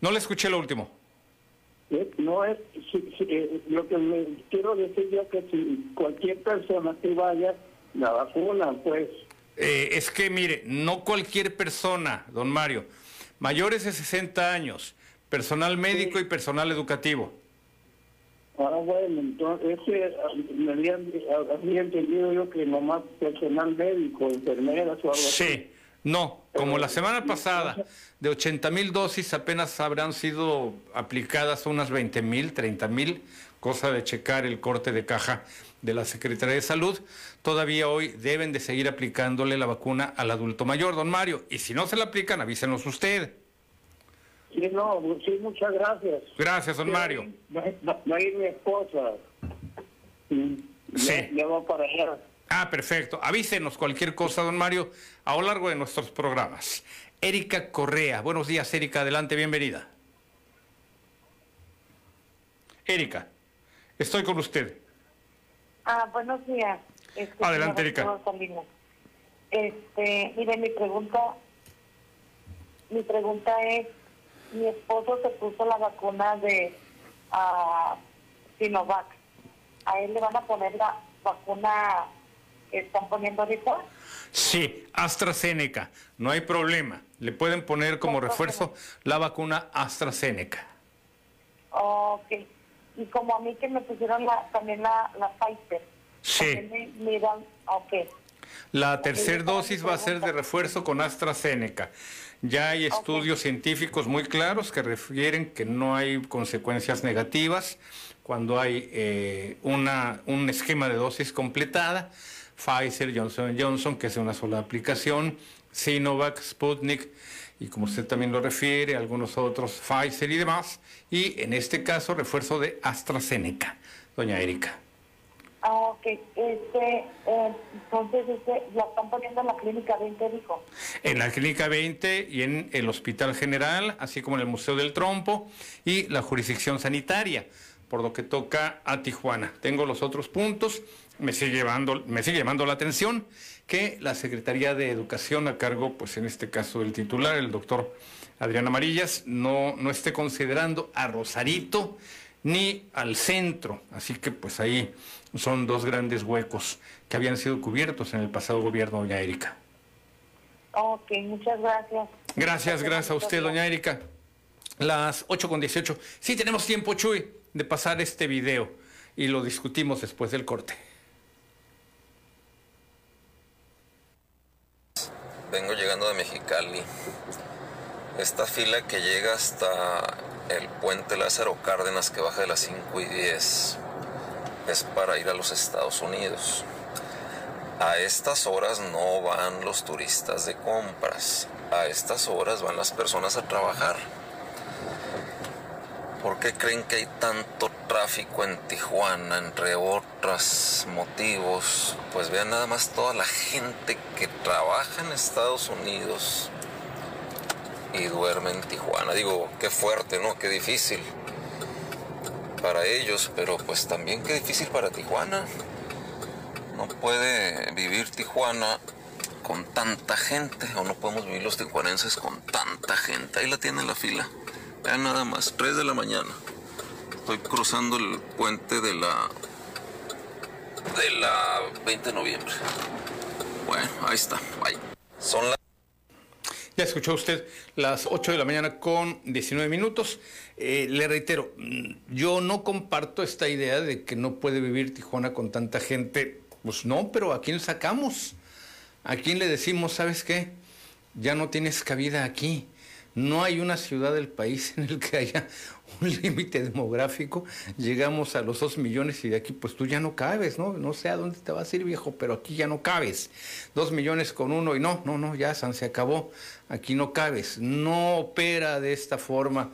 Speaker 1: No le escuché lo último.
Speaker 4: Eh, no es eh, lo que me quiero decir yo que si cualquier persona que vaya la vacuna pues
Speaker 1: es que mire no cualquier persona don Mario mayores de 60 años personal médico y personal educativo.
Speaker 4: Ah bueno entonces me había, había, entendido yo que nomás personal médico enfermeras o algo
Speaker 1: sí.
Speaker 4: así.
Speaker 1: no, como la semana pasada, de 80 mil dosis apenas habrán sido aplicadas unas 20 mil, 30 mil, cosa de checar el corte de caja de la Secretaría de Salud. Todavía hoy deben de seguir aplicándole la vacuna al adulto mayor, don Mario. Y si no se la aplican, avísenos usted.
Speaker 4: Sí, no, sí, muchas gracias.
Speaker 1: Gracias, don Mario.
Speaker 4: Va, va a ir mi esposa.
Speaker 1: Sí.
Speaker 4: Ya, ya va para allá.
Speaker 1: Ah, perfecto. Avísenos cualquier cosa, don Mario, a lo largo de nuestros programas. Erika Correa. Buenos días, Erika. Adelante, bienvenida. Erika, estoy con usted.
Speaker 5: Ah, buenos días. Este,
Speaker 1: Adelante, Erika.
Speaker 5: Este, mire, mi pregunta, mi pregunta es, mi esposo se puso la vacuna de ah, Sinovac. ¿A él le van a poner la vacuna que están poniendo ahorita?
Speaker 1: Sí, AstraZeneca. No hay problema. Le pueden poner como refuerzo la vacuna AstraZeneca.
Speaker 5: Ok. Y como a mí que me pusieron la, también la, la Pfizer.
Speaker 1: Sí.
Speaker 5: también me miran, ok.
Speaker 1: La tercera dosis va a ser de refuerzo con AstraZeneca. Ya hay estudios científicos muy claros que refieren que no hay consecuencias negativas cuando hay eh, una, un esquema de dosis completada. Pfizer, Johnson Johnson, que es una sola aplicación, Sinovac, Sputnik, y como usted también lo refiere, algunos otros, Pfizer y demás. Y en este caso, refuerzo de AstraZeneca. Doña Erika.
Speaker 5: Ah, ok. Este, eh, entonces, este, la están poniendo en la clínica 20, dijo.
Speaker 1: en la Clínica 20 y en el Hospital General, así como en el Museo del Trompo y la jurisdicción sanitaria, por lo que toca a Tijuana. Tengo los otros puntos, me sigue, llevando, me sigue llamando la atención que la Secretaría de Educación a cargo, pues en este caso del titular, el doctor Adrián Amarillas, no, no esté considerando a Rosarito ni al centro. Así que pues ahí son dos grandes huecos que habían sido cubiertos en el pasado gobierno, doña Erika.
Speaker 5: Ok, muchas gracias.
Speaker 1: Gracias, gracias a usted, doña Erika. Las 8 con 18. Sí, tenemos tiempo, Chuy, de pasar este video y lo discutimos después del corte.
Speaker 6: Vengo llegando de Mexicali. Esta fila que llega hasta el puente Lázaro Cárdenas que baja de las 5 y 10 es para ir a los Estados Unidos. A estas horas no van los turistas de compras. A estas horas van las personas a trabajar. ¿Por qué creen que hay tanto tráfico en Tijuana, entre otros motivos? Pues vean nada más toda la gente que trabaja en Estados Unidos y duerme en Tijuana. Digo, qué fuerte, ¿no? Qué difícil para ellos, pero pues también qué difícil para Tijuana. No puede vivir Tijuana con tanta gente, o no podemos vivir los tijuanenses con tanta gente. Ahí la tienen la fila. Vean nada más, 3 de la mañana. Estoy cruzando el puente de la. de la 20 de noviembre. Bueno, ahí está, bye. Son las.
Speaker 1: Ya escuchó usted las 8 de la mañana con 19 minutos. Eh, le reitero, mm, yo no comparto esta idea de que no puede vivir Tijuana con tanta gente. Pues no, pero ¿a quién sacamos? ¿A quién le decimos, sabes qué? Ya no tienes cabida aquí. No hay una ciudad del país en el que haya [LAUGHS] un límite demográfico. Llegamos a los dos millones y de aquí pues tú ya no cabes, ¿no? No sé a dónde te vas a ir, viejo, pero aquí ya no cabes. Dos millones con uno y no, no, no, ya San se acabó. Aquí no cabes. No opera de esta forma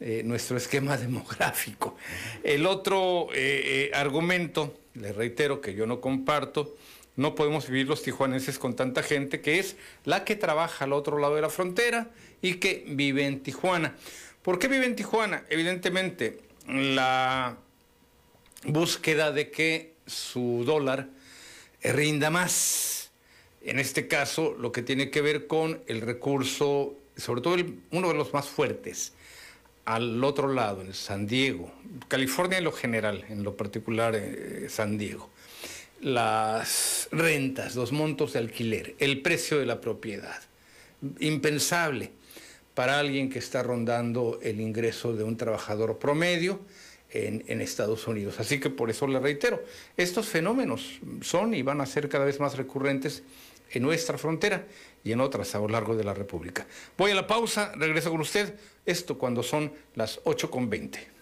Speaker 1: eh, nuestro esquema [LAUGHS] demográfico. El otro eh, eh, argumento, le reitero que yo no comparto, no podemos vivir los tijuanenses con tanta gente que es la que trabaja al otro lado de la frontera y que vive en Tijuana. ¿Por qué vive en Tijuana? Evidentemente, la búsqueda de que su dólar rinda más. En este caso, lo que tiene que ver con el recurso, sobre todo el- uno de los más fuertes, al otro lado, en San Diego, California en lo general, en lo particular eh, San Diego, las rentas, los montos de alquiler, el precio de la propiedad, impensable para alguien que está rondando el ingreso de un trabajador promedio en, Estados Unidos. Así que por eso le reitero, estos fenómenos son y van a ser cada vez más recurrentes en nuestra frontera y en otras a lo largo de la República. Voy a la pausa, regreso con usted, esto cuando son las 8.20.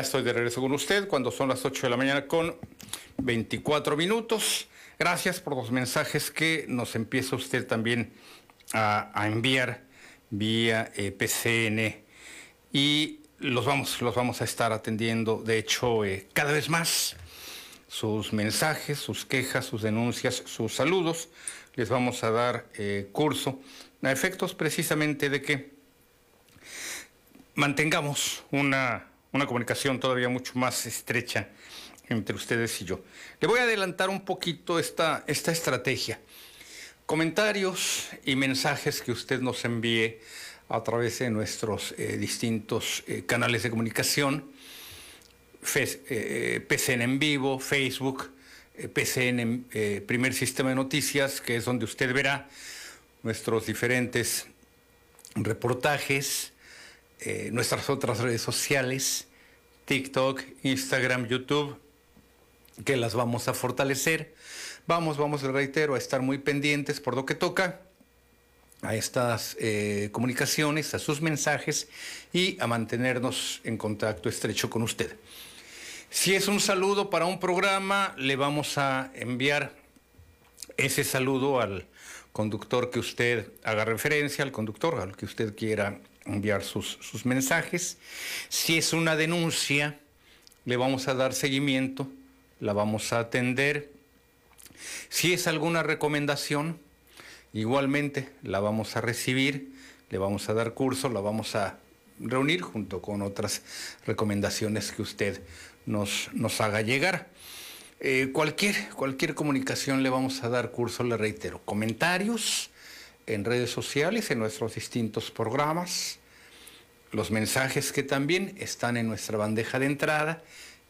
Speaker 1: Estoy de regreso con usted cuando son las 8 de la mañana con 24 minutos. Gracias por los mensajes que nos empieza usted también a, a enviar vía eh, PCN y los vamos, los vamos a estar atendiendo, de hecho, eh, cada vez más. Sus mensajes, sus quejas, sus denuncias, sus saludos, les vamos a dar eh, curso a efectos precisamente de que mantengamos una una comunicación todavía mucho más estrecha entre ustedes y yo. Le voy a adelantar un poquito esta, esta estrategia. Comentarios y mensajes que usted nos envíe a través de nuestros eh, distintos eh, canales de comunicación, PCN eh, en vivo, Facebook, PCN Primer Sistema de Noticias, que es donde usted verá nuestros diferentes reportajes, eh, nuestras otras redes sociales, TikTok, Instagram, YouTube, que las vamos a fortalecer. Vamos, vamos, reitero, a estar muy pendientes por lo que toca a estas eh, comunicaciones, a sus mensajes y a mantenernos en contacto estrecho con usted. Si es un saludo para un programa, le vamos a enviar ese saludo al conductor que usted haga referencia, al conductor al que usted quiera enviar sus, mensajes. Si es una denuncia, le vamos a dar seguimiento, la vamos a atender. Si es alguna recomendación, igualmente la vamos a recibir, le vamos a dar curso, la vamos a reunir junto con otras recomendaciones que usted nos, nos haga llegar. Eh, cualquier, cualquier comunicación le vamos a dar curso, le reitero, comentarios, en redes sociales, en nuestros distintos programas, los mensajes que también están en nuestra bandeja de entrada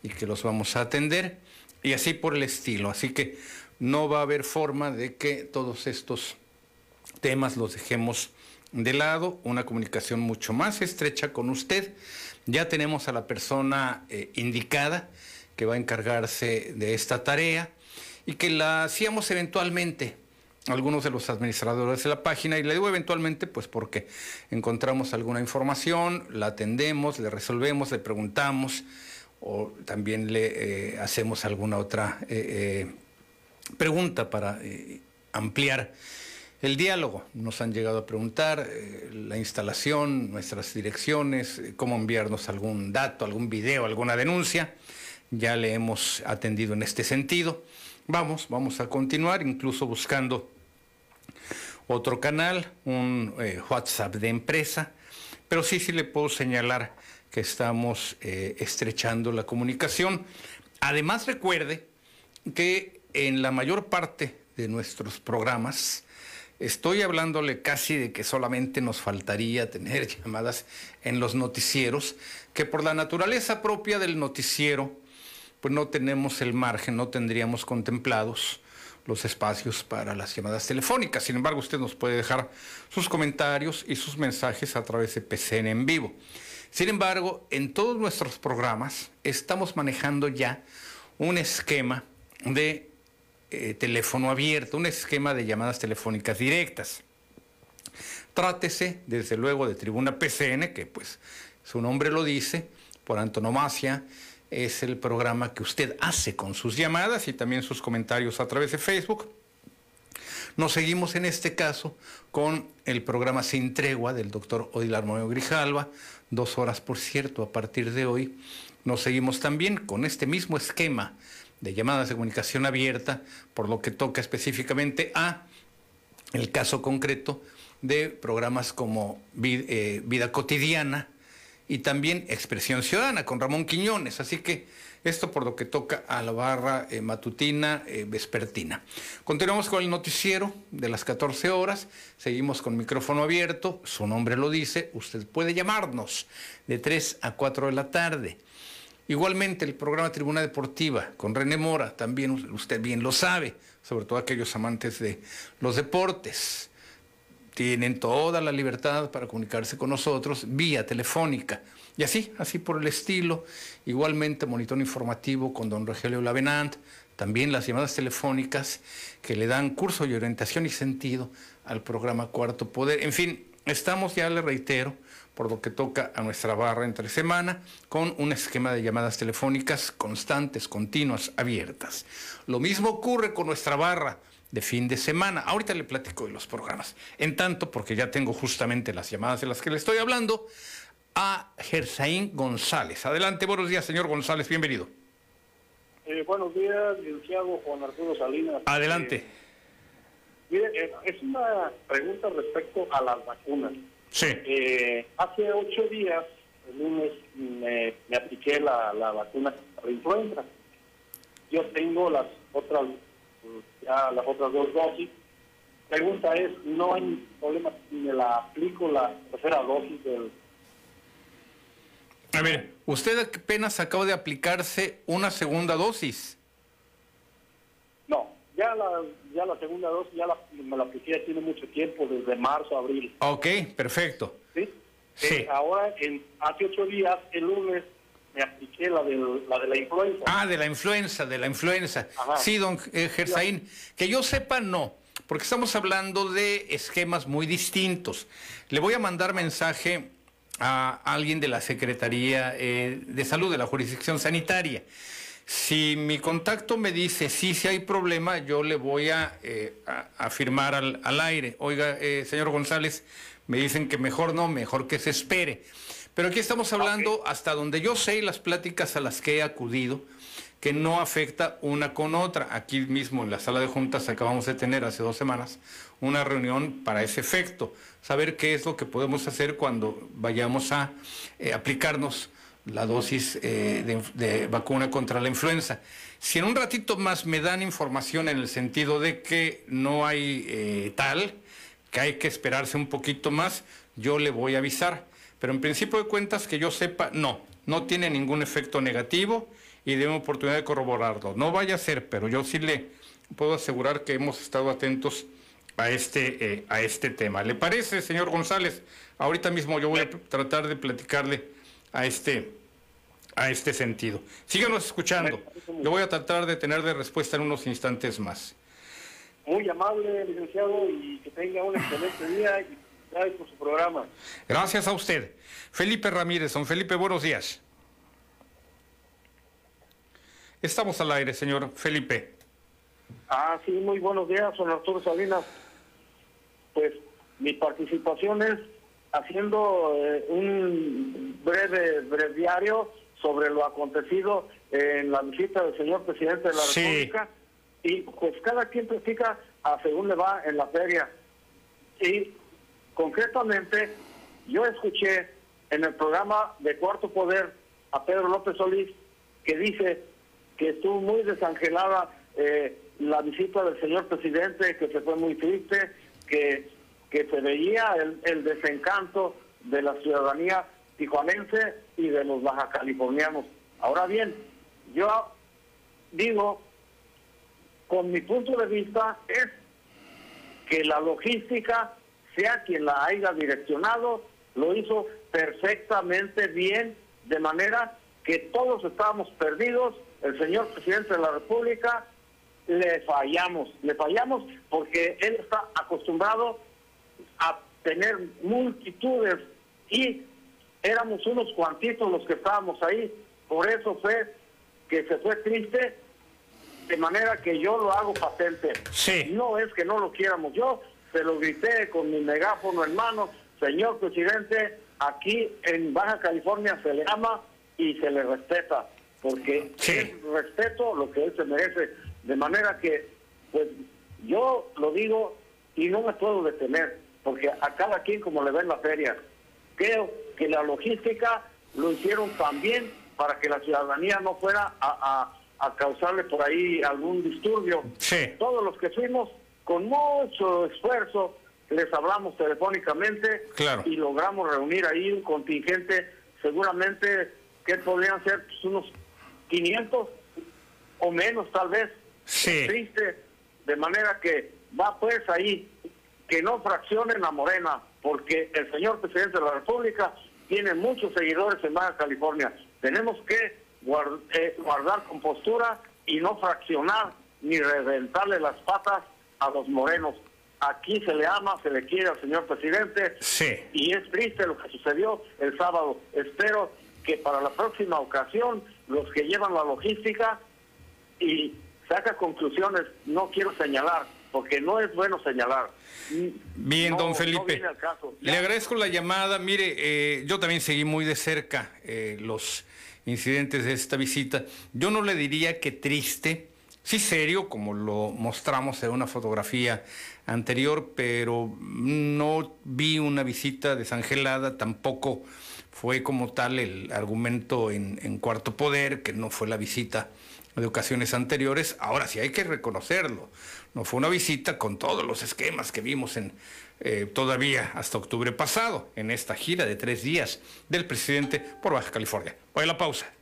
Speaker 1: y que los vamos a atender, y así por el estilo. Así que no va a haber forma de que todos estos temas los dejemos de lado, una comunicación mucho más estrecha con usted. Ya tenemos a la persona eh, indicada que va a encargarse de esta tarea y que la hacíamos eventualmente algunos de los administradores de la página y le digo eventualmente pues porque encontramos alguna información, la atendemos, le resolvemos, le preguntamos o también le eh, hacemos alguna otra eh, eh, pregunta para ampliar el diálogo. Nos han llegado a preguntar la instalación, nuestras direcciones, cómo enviarnos algún dato, algún video, alguna denuncia. Ya le hemos atendido en este sentido. Vamos, vamos a continuar incluso buscando otro canal, un eh, WhatsApp de empresa, pero sí, sí le puedo señalar que estamos eh, estrechando la comunicación. Además, recuerde que en la mayor parte de nuestros programas, estoy hablándole casi de que solamente nos faltaría tener [LAUGHS] llamadas en los noticieros, que por la naturaleza propia del noticiero, pues no tenemos el margen, no tendríamos contemplados los espacios para las llamadas telefónicas. Sin embargo, usted nos puede dejar sus comentarios y sus mensajes a través de PCN en vivo. Sin embargo, en todos nuestros programas estamos manejando ya un esquema de eh, teléfono abierto, un esquema de llamadas telefónicas directas. Trátese, desde luego, de Tribuna PCN, que pues su nombre lo dice, por antonomasia, es el programa que usted hace con sus llamadas y también sus comentarios a través de Facebook. Nos seguimos en este caso con el programa Sin Tregua del doctor Odilar Moyo Grijalva, dos horas por cierto a partir de hoy. Nos seguimos también con este mismo esquema de llamadas de comunicación abierta, por lo que toca específicamente a el caso concreto de programas como eh, Vida Cotidiana, y también Expresión Ciudadana con Ramón Quiñones. Así que esto por lo que toca a la barra eh, matutina eh, vespertina. Continuamos con el noticiero de las 14 horas. Seguimos con micrófono abierto. Su nombre lo dice. Usted puede llamarnos de 3 a 4 de la tarde. Igualmente el programa Tribuna Deportiva con René Mora, también usted bien lo sabe, sobre todo aquellos amantes de los deportes tienen toda la libertad para comunicarse con nosotros vía telefónica. Y así, así por el estilo. Igualmente, monitor informativo con don Rogelio Lavenant, también las llamadas telefónicas que le dan curso y orientación y sentido al programa Cuarto Poder. En fin, estamos, ya le reitero, por lo que toca a nuestra barra entre semana, con un esquema de llamadas telefónicas constantes, continuas, abiertas. Lo mismo ocurre con nuestra barra de fin de semana. Ahorita le platico de los programas. En tanto, porque ya tengo justamente las llamadas de las que le estoy hablando, a Gersaín González. Adelante, buenos días, señor González, bienvenido.
Speaker 7: Eh, buenos días, licenciado Juan Arturo Salinas.
Speaker 1: Adelante.
Speaker 7: Eh, mire, eh, es una pregunta respecto a las vacunas.
Speaker 1: Sí.
Speaker 7: Eh, hace ocho días, el lunes, me, me apliqué la, la vacuna para influenza. Yo tengo las otras, ya las otras dos dosis. Pregunta es, ¿no hay problema si me la aplico la tercera dosis del...
Speaker 1: A ver, usted apenas acaba de aplicarse una segunda dosis.
Speaker 7: No, ya la, ya la segunda dosis ya la, me la apliqué tiene mucho tiempo, desde marzo, abril.
Speaker 1: Ok, perfecto.
Speaker 7: ¿sí?
Speaker 1: Sí.
Speaker 7: Eh, ahora, en, hace ocho días, el lunes, me apliqué la, del, la de la influenza.
Speaker 1: Ah, de la influenza, de la influenza.
Speaker 7: Ajá.
Speaker 1: Sí, don eh, Gersaín. Que yo sepa, no, porque estamos hablando de esquemas muy distintos. Le voy a mandar mensaje a alguien de la Secretaría eh, de Salud, de la jurisdicción sanitaria. Si mi contacto me dice sí, si hay problema, yo le voy a, eh, a- a firmar al, al aire. Oiga, eh, señor González, me dicen que mejor no, mejor que se espere. Pero aquí estamos hablando, hasta donde yo sé, las pláticas a las que he acudido, que no afecta una con otra. Aquí mismo en la sala de juntas acabamos de tener hace dos semanas una reunión para ese efecto, saber qué es lo que podemos hacer cuando vayamos a eh, aplicarnos la dosis eh, de, de vacuna contra la influenza. Si en un ratito más me dan información en el sentido de que no hay eh, tal, que hay que esperarse un poquito más, yo le voy a avisar. Pero en principio de cuentas, que yo sepa, no, no tiene ningún efecto negativo y de una oportunidad de corroborarlo. No vaya a ser, pero yo sí le puedo asegurar que hemos estado atentos a este, eh, a este tema. ¿Le parece, señor González? Ahorita mismo yo voy a tratar de platicarle a este, a este sentido. Síganos escuchando. Yo voy a tratar de tener de respuesta en unos instantes más.
Speaker 7: Muy amable, licenciado, y que tenga un excelente día y gracias por su programa.
Speaker 1: Gracias a usted. Felipe Ramírez, don Felipe, buenos días. Estamos al aire, señor Felipe.
Speaker 7: Ah, sí, muy buenos días, don Arturo Salinas. Pues mi participación es haciendo eh, un breve breviario sobre lo acontecido en la visita del señor presidente de la
Speaker 1: Sí.
Speaker 7: República. Y pues cada quien platica a según le va en la feria. Y concretamente, yo escuché en el programa de Cuarto Poder a Pedro López Solís que dice que estuvo muy desangelada eh, la visita del señor presidente, que se fue muy triste, que, que se veía el, desencanto de la ciudadanía tijuanense y de los baja californianos. Ahora bien, yo digo, con mi punto de vista, es que la logística, sea quien la haya direccionado, lo hizo perfectamente bien, de manera que todos estábamos perdidos. El señor presidente de la República le fallamos, le fallamos porque él está acostumbrado a tener multitudes y éramos unos cuantitos los que estábamos ahí. Por eso fue que se fue triste de manera que yo lo hago patente.
Speaker 1: Sí.
Speaker 7: No es que no lo quieramos. Yo se lo grité con mi megáfono en mano, señor presidente, aquí en Baja California se le ama y se le respeta, porque
Speaker 1: Sí.
Speaker 7: es respeto lo que él se merece. De manera que, pues yo lo digo y no me puedo detener, porque a cada quien como le ve en la feria. Creo que la logística lo hicieron también para que la ciudadanía no fuera a, a- a causarle por ahí algún disturbio.
Speaker 1: Sí.
Speaker 7: Todos los que fuimos, con mucho esfuerzo, les hablamos telefónicamente
Speaker 1: Claro.
Speaker 7: y logramos reunir ahí un contingente, seguramente que podrían ser pues, unos 500 o menos tal vez.
Speaker 1: Sí.
Speaker 7: Triste, de manera que va pues ahí, que no fraccionen a Morena, porque el señor presidente de la República tiene muchos seguidores en Baja California. Tenemos que guar- eh, guardar compostura y no fraccionar ni reventarle las patas a los morenos. aquí se le ama, se le quiere al señor presidente.
Speaker 1: Sí.
Speaker 7: Y es triste lo que sucedió el sábado. Espero que para la próxima ocasión los que llevan la logística y saca conclusiones, no quiero señalar, porque no es bueno señalar.
Speaker 1: Bien,
Speaker 7: No,
Speaker 1: don Felipe.
Speaker 7: caso.
Speaker 1: Le agradezco la llamada. Mire, eh, yo también seguí muy de cerca eh, los incidentes de esta visita. Yo no le diría que triste, sí serio, como lo mostramos en una fotografía anterior, pero no vi una visita desangelada, tampoco fue como tal el argumento en, Cuarto Poder, que no fue la visita de ocasiones anteriores. Ahora sí hay que reconocerlo. No fue una visita con todos los esquemas que vimos en eh, todavía hasta octubre pasado, en esta gira de tres días del presidente por Baja California. Voy a la pausa.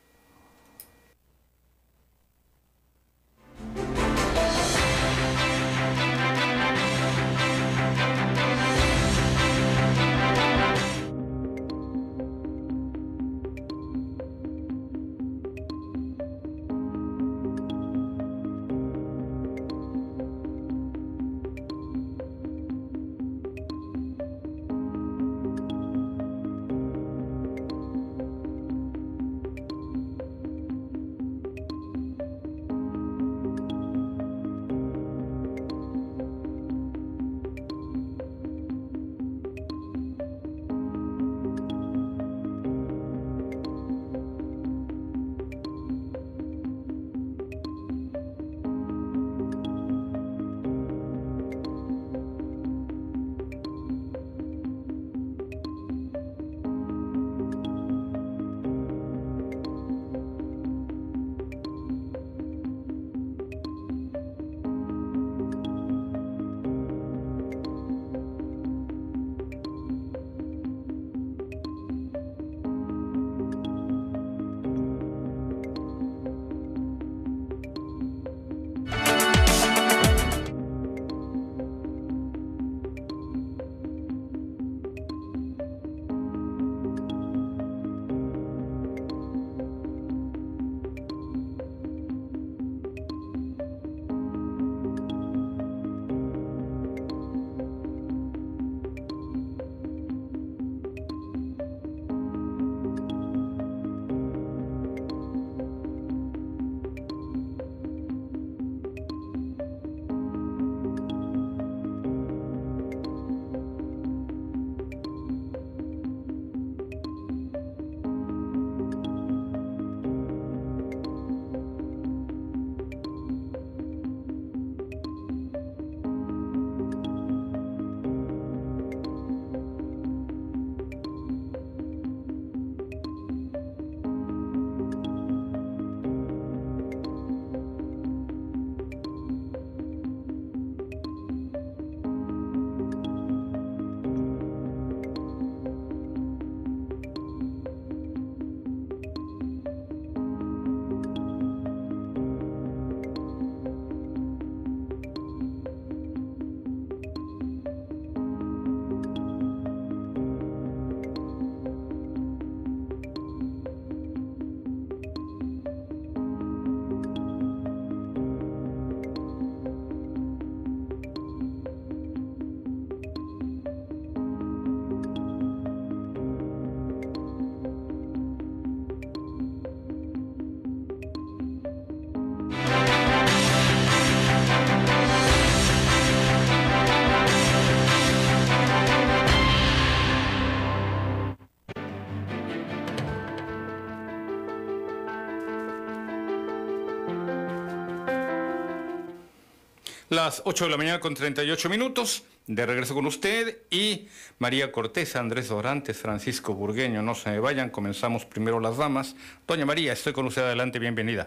Speaker 1: Las 8 de la mañana con 38 minutos. De regreso con usted y María Cortés, Andrés Dorantes, Francisco Burgueño. No se me vayan, comenzamos primero las damas. Doña María, estoy con usted adelante, bienvenida.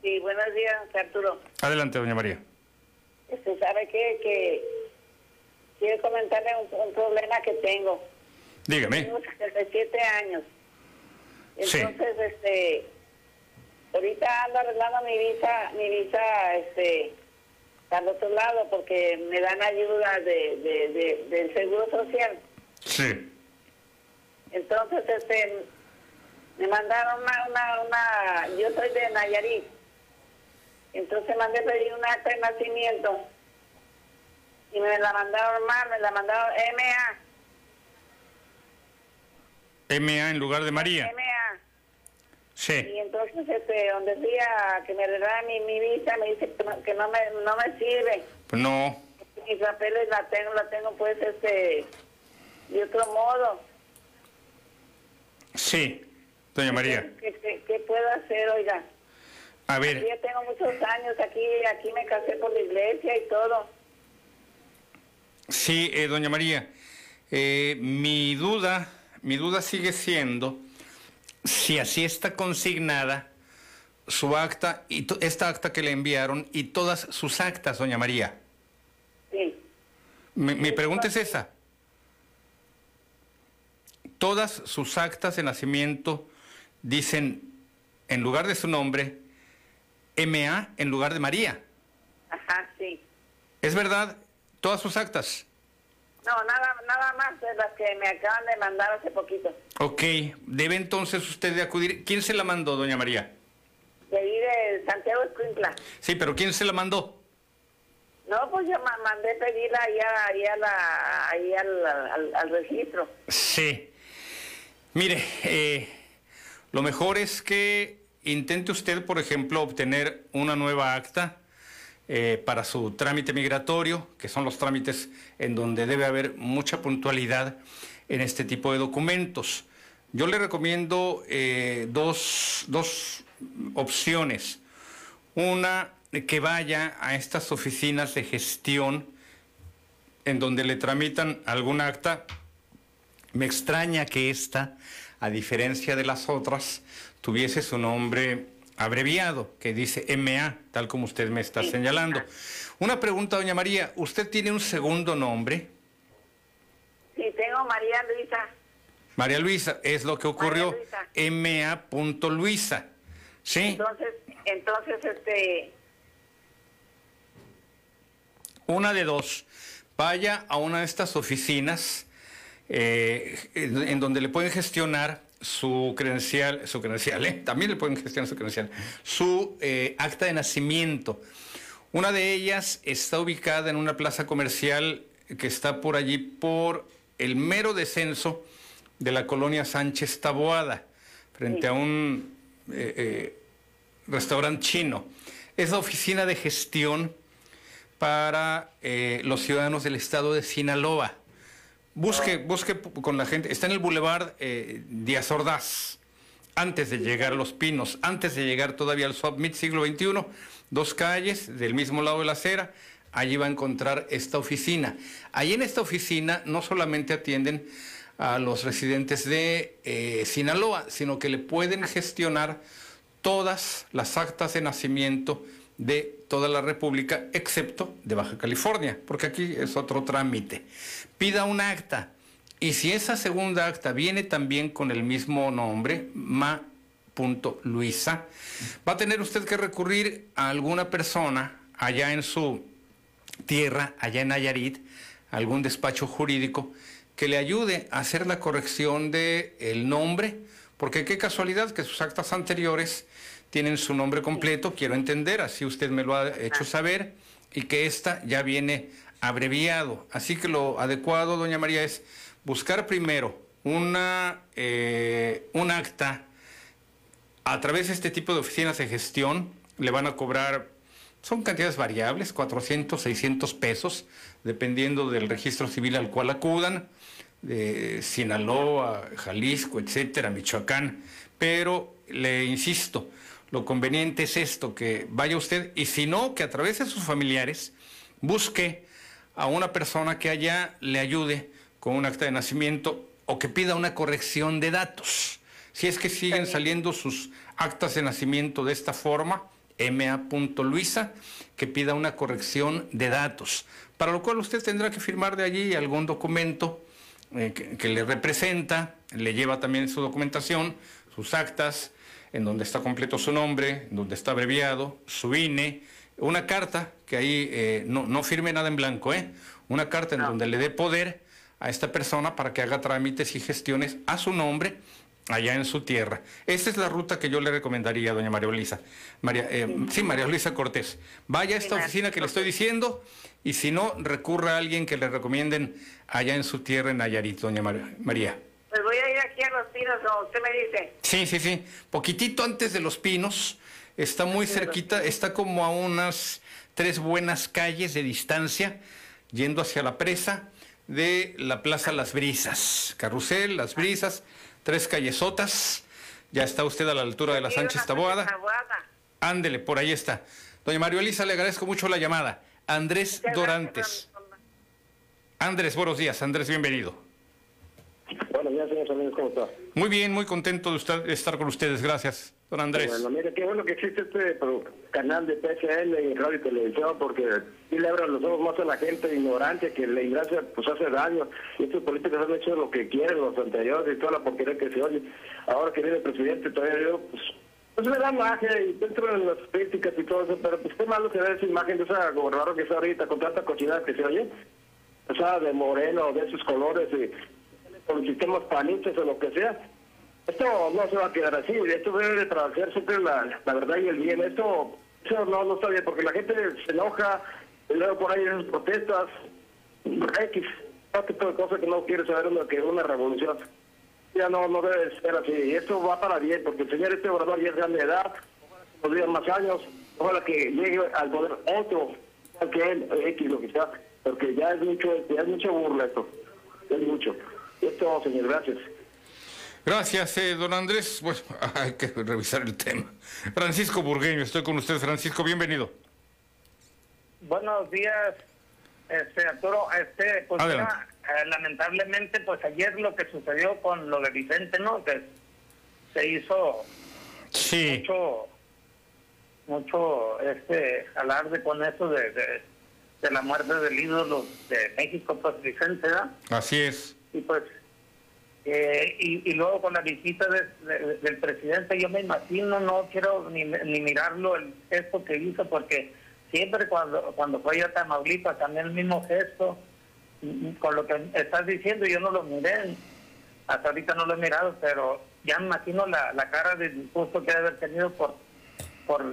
Speaker 8: Sí, buenos días, Arturo.
Speaker 1: Adelante, doña María.
Speaker 8: Este, ¿Sabe qué? Que quiero comentarle un, un problema que tengo.
Speaker 1: Dígame.
Speaker 8: Tengo 77 años.
Speaker 1: Sí.
Speaker 8: Entonces, este, ahorita ando arreglando mi visa, mi visa, este, al otro lado porque me dan ayuda de, de, de- del seguro social.
Speaker 1: Sí.
Speaker 8: Entonces, este, me mandaron una, una, una, yo soy de Nayarit. Entonces mandé pedir un acta de nacimiento y me me la mandaron mal, me la mandaron MA.
Speaker 1: MA en lugar de María.
Speaker 8: MA.
Speaker 1: Sí.
Speaker 8: Y entonces, este, donde fui a que me arreglara mi, mi visa, me dice que no, que no me, no me sirve.
Speaker 1: Pues no.
Speaker 8: Mis papeles la tengo, la tengo pues, este, de otro modo.
Speaker 1: Sí, doña María.
Speaker 8: ¿Qué, qué, qué puedo hacer, oiga?
Speaker 1: A
Speaker 8: Yo
Speaker 1: ver,
Speaker 8: ya tengo muchos años aquí, aquí me casé por la iglesia y todo.
Speaker 1: sí, eh, doña María. eh, mi duda, mi duda sigue siendo si así está consignada su acta y esta acta que le enviaron y todas sus actas, doña María.
Speaker 8: Sí.
Speaker 1: Mi, mi pregunta es esa. Todas sus actas de nacimiento dicen, en lugar de su nombre, MA en lugar de María.
Speaker 8: Ajá, sí.
Speaker 1: ¿Es verdad? Todas sus actas.
Speaker 8: No, nada, nada más de las que me acaban de mandar hace poquito.
Speaker 1: Ok, debe entonces usted de acudir. ¿Quién se la mandó, doña María?
Speaker 8: De ahí de Santiago Escuintla.
Speaker 1: Sí, pero ¿quién se la mandó?
Speaker 8: No, pues yo ma- mandé pedirla ahí, a- ahí, a la, ahí al, al, al registro.
Speaker 1: Sí. Mire, eh, lo mejor es que intente usted, por ejemplo, obtener una nueva acta eh, para su trámite migratorio, que son los trámites en donde debe haber mucha puntualidad en este tipo de documentos. Yo le recomiendo eh, dos, dos opciones. Una, que vaya a estas oficinas de gestión en donde le tramitan algún acta me extraña que esta, a diferencia de las otras, tuviese su nombre abreviado, que dice MA, tal como usted me está señalando. Una pregunta, doña María, ¿usted tiene un segundo nombre?
Speaker 8: Sí, tengo María Luisa.
Speaker 1: María Luisa, es lo que ocurrió. MA. Luisa. ¿Sí?
Speaker 8: Entonces, entonces, este,
Speaker 1: Una de dos. Vaya a una de estas oficinas eh, en donde le pueden gestionar su credencial, su credencial, ¿eh? también le pueden gestionar su credencial, su eh, acta de nacimiento. Una de ellas está ubicada en una plaza comercial que está por allí por el mero descenso de la colonia Sánchez Taboada, frente a un eh, restaurante chino. Es la oficina de gestión para los ciudadanos del estado de Sinaloa. Busque, busque p- con la gente. Está en el Boulevard eh, Díaz Ordaz, antes de llegar a Los Pinos, antes de llegar todavía al Submit siglo XXI, dos calles del mismo lado de la acera. Allí va a encontrar esta oficina. Allí en esta oficina no solamente atienden a los residentes de eh, Sinaloa, sino que le pueden gestionar todas las actas de nacimiento de toda la República, excepto de Baja California, porque aquí es otro trámite. Pida un acta y si esa segunda acta viene también con el mismo nombre, ma.luisa, va a tener usted que recurrir a alguna persona allá en su tierra, allá en Nayarit, algún despacho jurídico que le ayude a hacer la corrección de el nombre, porque qué casualidad que sus actas anteriores tienen su nombre completo, quiero entender, así usted me lo ha hecho saber, y que esta ya viene abreviado. Así que lo adecuado, doña María, es buscar primero una, eh, un acta a través de este tipo de oficinas de gestión, le van a cobrar, son cantidades variables, 400, 600 pesos, dependiendo del registro civil al cual acudan, de Sinaloa, Jalisco, etcétera, Michoacán. Pero le insisto, lo conveniente es esto, que vaya usted, y si no, que a través de sus familiares busque a una persona que allá le ayude con un acta de nacimiento o que pida una corrección de datos. Si es que siguen saliendo sus actas de nacimiento de esta forma, ma.luisa, que pida una corrección de datos, para lo cual usted tendrá que firmar de allí algún documento eh, que, que le representa, le lleva también su documentación, sus actas, en donde está completo su nombre, en donde está abreviado, su INE, una carta, que ahí eh, no, no firme nada en blanco, ¿eh? una carta en donde le dé poder a esta persona para que haga trámites y gestiones a su nombre allá en su tierra. Esta es la ruta que yo le recomendaría doña María Luisa. María, eh, sí, María Luisa Cortés. Vaya a esta oficina que le estoy diciendo y si no, recurra a alguien que le recomienden allá en su tierra en Nayarit, doña María.
Speaker 8: Pues voy a ir aquí a Los Pinos, usted me dice.
Speaker 1: Sí, sí, sí. Poquitito antes de Los Pinos. Está muy cerquita, está como a unas tres buenas calles de distancia, yendo hacia la presa de la Plaza Las Brisas. Carrusel, Las Brisas, tres callesotas. Ya está usted a la altura de la Sánchez Taboada. Ándele, por ahí está. Doña Mario Elisa, le agradezco mucho la llamada. Andrés Dorantes. Andrés, buenos días. Andrés, bienvenido.
Speaker 9: Días, señor ¿cómo está?
Speaker 1: Muy bien, muy contento de, estar con ustedes. Gracias, don Andrés.
Speaker 9: Bueno, mire, qué bueno que existe este canal de PCL y radio y televisión, porque sí le abran los ojos más a la gente ignorante, que la ignorancia pues hace daño. Y estos políticos han hecho lo que quieren, los anteriores, y toda la porquería que se oye. Ahora que viene el presidente, todavía yo, pues, pues le da magia y dentro de las críticas y todo eso, pero pues qué malo se ve esa imagen de esa gobernadora que está ahorita con tanta cochinada que se oye. O sea, de moreno, de esos colores, y con sistemas panistas o lo que sea. Esto no se va a quedar así, esto debe de siempre la, verdad y el bien. Esto, eso no, no está bien, porque la gente se enoja, y luego por ahí esas protestas, X, todo tipo de cosas que no quiere saber uno que es una revolución. Ya no, no debe ser así, y esto va para bien, porque el señor este orador ya es grande edad, ojalá más años, ojalá que llegue al poder otro, que él, X, lo que sea, porque ya es mucho, ya es mucha burla esto, es mucho. Esto, señor, gracias.
Speaker 1: Gracias, eh, don Andrés. Bueno, [LAUGHS] hay que revisar el tema. Francisco Burgueño, estoy con usted. Francisco, bienvenido.
Speaker 10: Buenos días, este, Arturo. Este, pues eh, lamentablemente, pues ayer lo que sucedió con lo de Vicente, ¿no? Que se hizo
Speaker 1: sí.
Speaker 10: mucho, mucho este alarde con eso de, de, de la muerte del ídolo de México, pues Vicente, ¿verdad?
Speaker 1: Así es
Speaker 10: y pues eh, y, luego con la visita del presidente yo me imagino no quiero ni, ni mirarlo el gesto que hizo porque siempre cuando cuando fue a Tamaulipas también el mismo gesto con lo que estás diciendo yo no lo miré hasta ahorita no lo he mirado pero ya me imagino la, la cara de disgusto que debe haber tenido por por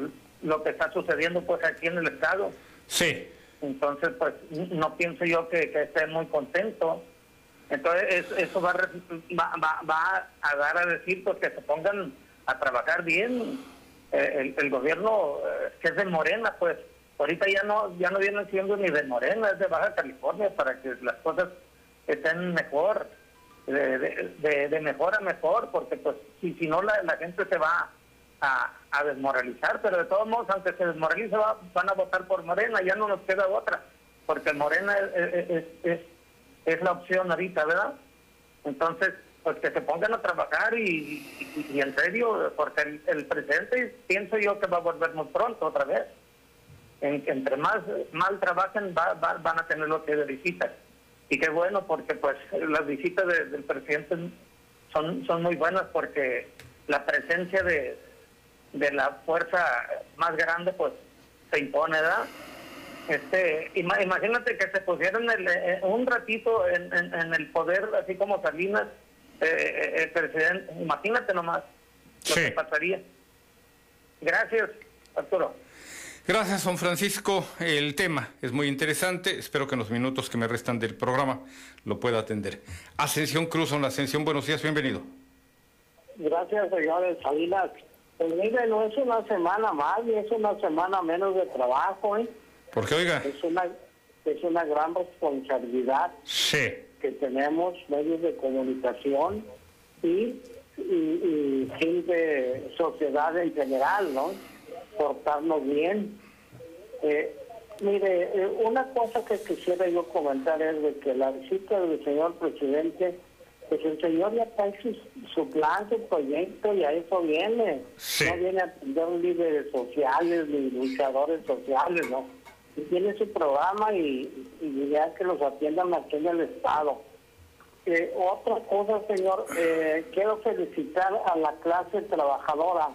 Speaker 10: lo que está sucediendo pues aquí en el estado.
Speaker 1: Sí.
Speaker 10: Entonces pues no pienso yo que esté muy contento entonces eso va, va, va, a dar a decir pues que se pongan a trabajar bien. Eh, el, gobierno eh, que es de Morena, pues ahorita ya no ya no viene siendo ni de Morena, es de Baja California para que las cosas estén mejor, de, de, mejor a mejor, porque pues si, si no la, la gente se va a, desmoralizar, pero de todos modos, aunque se desmoralice, van a votar por Morena, ya no nos queda otra, porque Morena es la opción ahorita, ¿verdad? Entonces, pues que se pongan a trabajar y, en serio, porque el, presidente pienso yo que va a volver muy pronto otra vez. entre más mal trabajen, van a tener lo que de visitas. Y qué bueno, porque pues las visitas del presidente son, son muy buenas porque la presencia de, de la fuerza más grande pues se impone, ¿verdad? Este, imagínate que se pusieran eh, un ratito en, el poder, así como Salinas, eh, eh, el presidente. Imagínate nomás lo que pasaría. Gracias, Arturo.
Speaker 1: Gracias, don Francisco. El tema es muy interesante. Espero que en los minutos que me restan del programa lo pueda atender. Ascensión Cruz, la Ascensión, buenos días, bienvenido.
Speaker 4: Gracias, señores Salinas. Pues mire, no es una semana más, ni es una semana menos de trabajo, ¿eh?
Speaker 1: Porque, oiga.
Speaker 4: Es una, es una gran responsabilidad que tenemos, medios de comunicación y, y, gente, sociedad en general, ¿no? Portarnos bien. Eh, mire, eh, una cosa que quisiera yo comentar es de que la visita del señor presidente, pues el señor ya trae su, plan, su proyecto y a eso viene. No viene a atender líderes sociales ni luchadores sociales, ¿no? Tiene su programa y, y ya que los atiendan aquí en el Estado. Eh, otra cosa, señor, eh, quiero felicitar a la clase trabajadora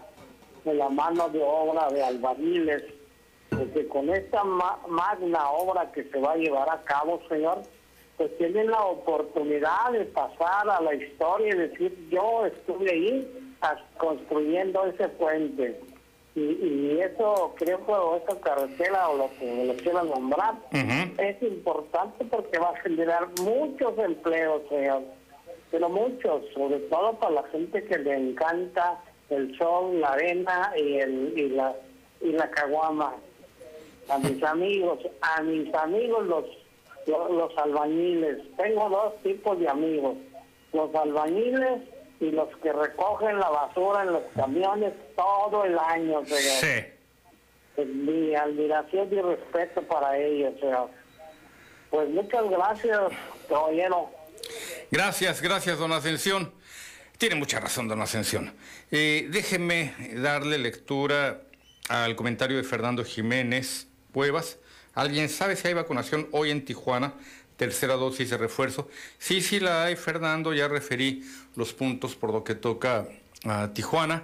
Speaker 4: de la mano de obra de albañiles, porque con esta magna obra que se va a llevar a cabo, señor, pues tienen la oportunidad de pasar a la historia y decir, yo estuve ahí construyendo ese puente. Y, eso creo que esta carretera o lo que lo quieran nombrar es importante porque va a generar muchos empleos, pero muchos, sobre todo para la gente que le encanta el sol, la arena y, el, y, la, y la caguama. A mis amigos, a mis amigos los, los, albañiles. Tengo dos tipos de amigos, los albañiles y los que recogen la basura en los camiones todo el año. Sí. Pues, mi admiración y respeto para ellos. Pues muchas gracias, caballero.
Speaker 1: Gracias, gracias, don Ascensión. Tiene mucha razón, don Ascensión. Eh, déjeme darle lectura al comentario de Fernando Jiménez Cuevas. ¿Alguien sabe si hay vacunación hoy en Tijuana? Tercera dosis de refuerzo. Sí, sí la hay, Fernando. Ya referí los puntos por lo que toca a Tijuana,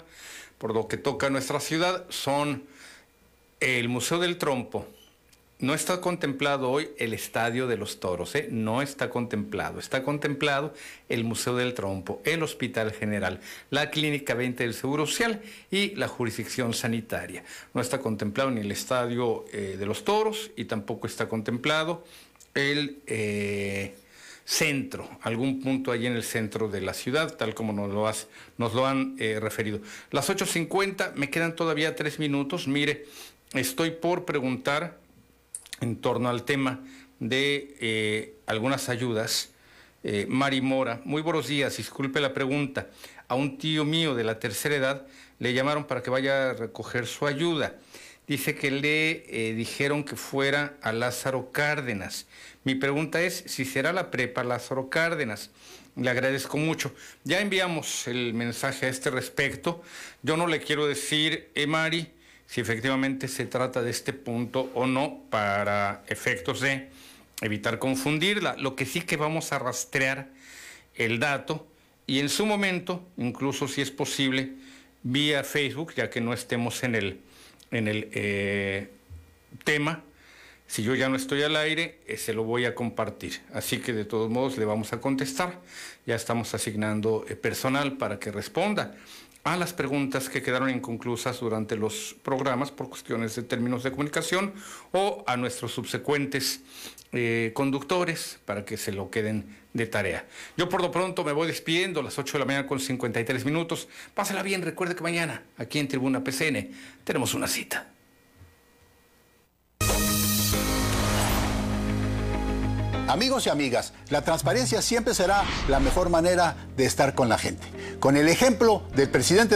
Speaker 1: por lo que toca a nuestra ciudad. Son el Museo del Trompo, no está contemplado hoy el Estadio de los Toros, ¿eh? no está contemplado. Está contemplado el Museo del Trompo, el Hospital General, la Clínica 20 del Seguro Social y la jurisdicción sanitaria. No está contemplado ni el Estadio eh, de los Toros y tampoco está contemplado el eh, centro, algún punto allí en el centro de la ciudad, tal como nos lo, nos lo han referido. Las 8.50, me quedan todavía tres minutos. Mire, estoy por preguntar en torno al tema de eh, algunas ayudas. Eh, Mari Mora, muy buenos días, disculpe la pregunta. A un tío mío de la tercera edad le llamaron para que vaya a recoger su ayuda. Dice que le eh, dijeron que fuera a Lázaro Cárdenas. Mi pregunta es si será la prepa Lázaro Cárdenas. Le agradezco mucho. Ya enviamos el mensaje a este respecto. Yo no le quiero decir, eh, Mari, si efectivamente se trata de este punto o no para efectos de evitar confundirla. Lo que sí que vamos a rastrear el dato y en su momento, incluso si es posible, vía Facebook, ya que no estemos en el, en el eh, tema, si yo ya no estoy al aire, eh, se lo voy a compartir. Así que de todos modos le vamos a contestar. Ya estamos asignando eh, personal para que responda a las preguntas que quedaron inconclusas durante los programas por cuestiones de términos de comunicación o a nuestros subsecuentes conductores para que se lo queden de tarea. Yo por lo pronto me voy despidiendo a las 8 de la mañana con 53 minutos. Pásela bien, recuerde que mañana aquí en Tribuna PCN tenemos una cita.
Speaker 11: Amigos y amigas, la transparencia siempre será la mejor manera de estar con la gente. Con el ejemplo del presidente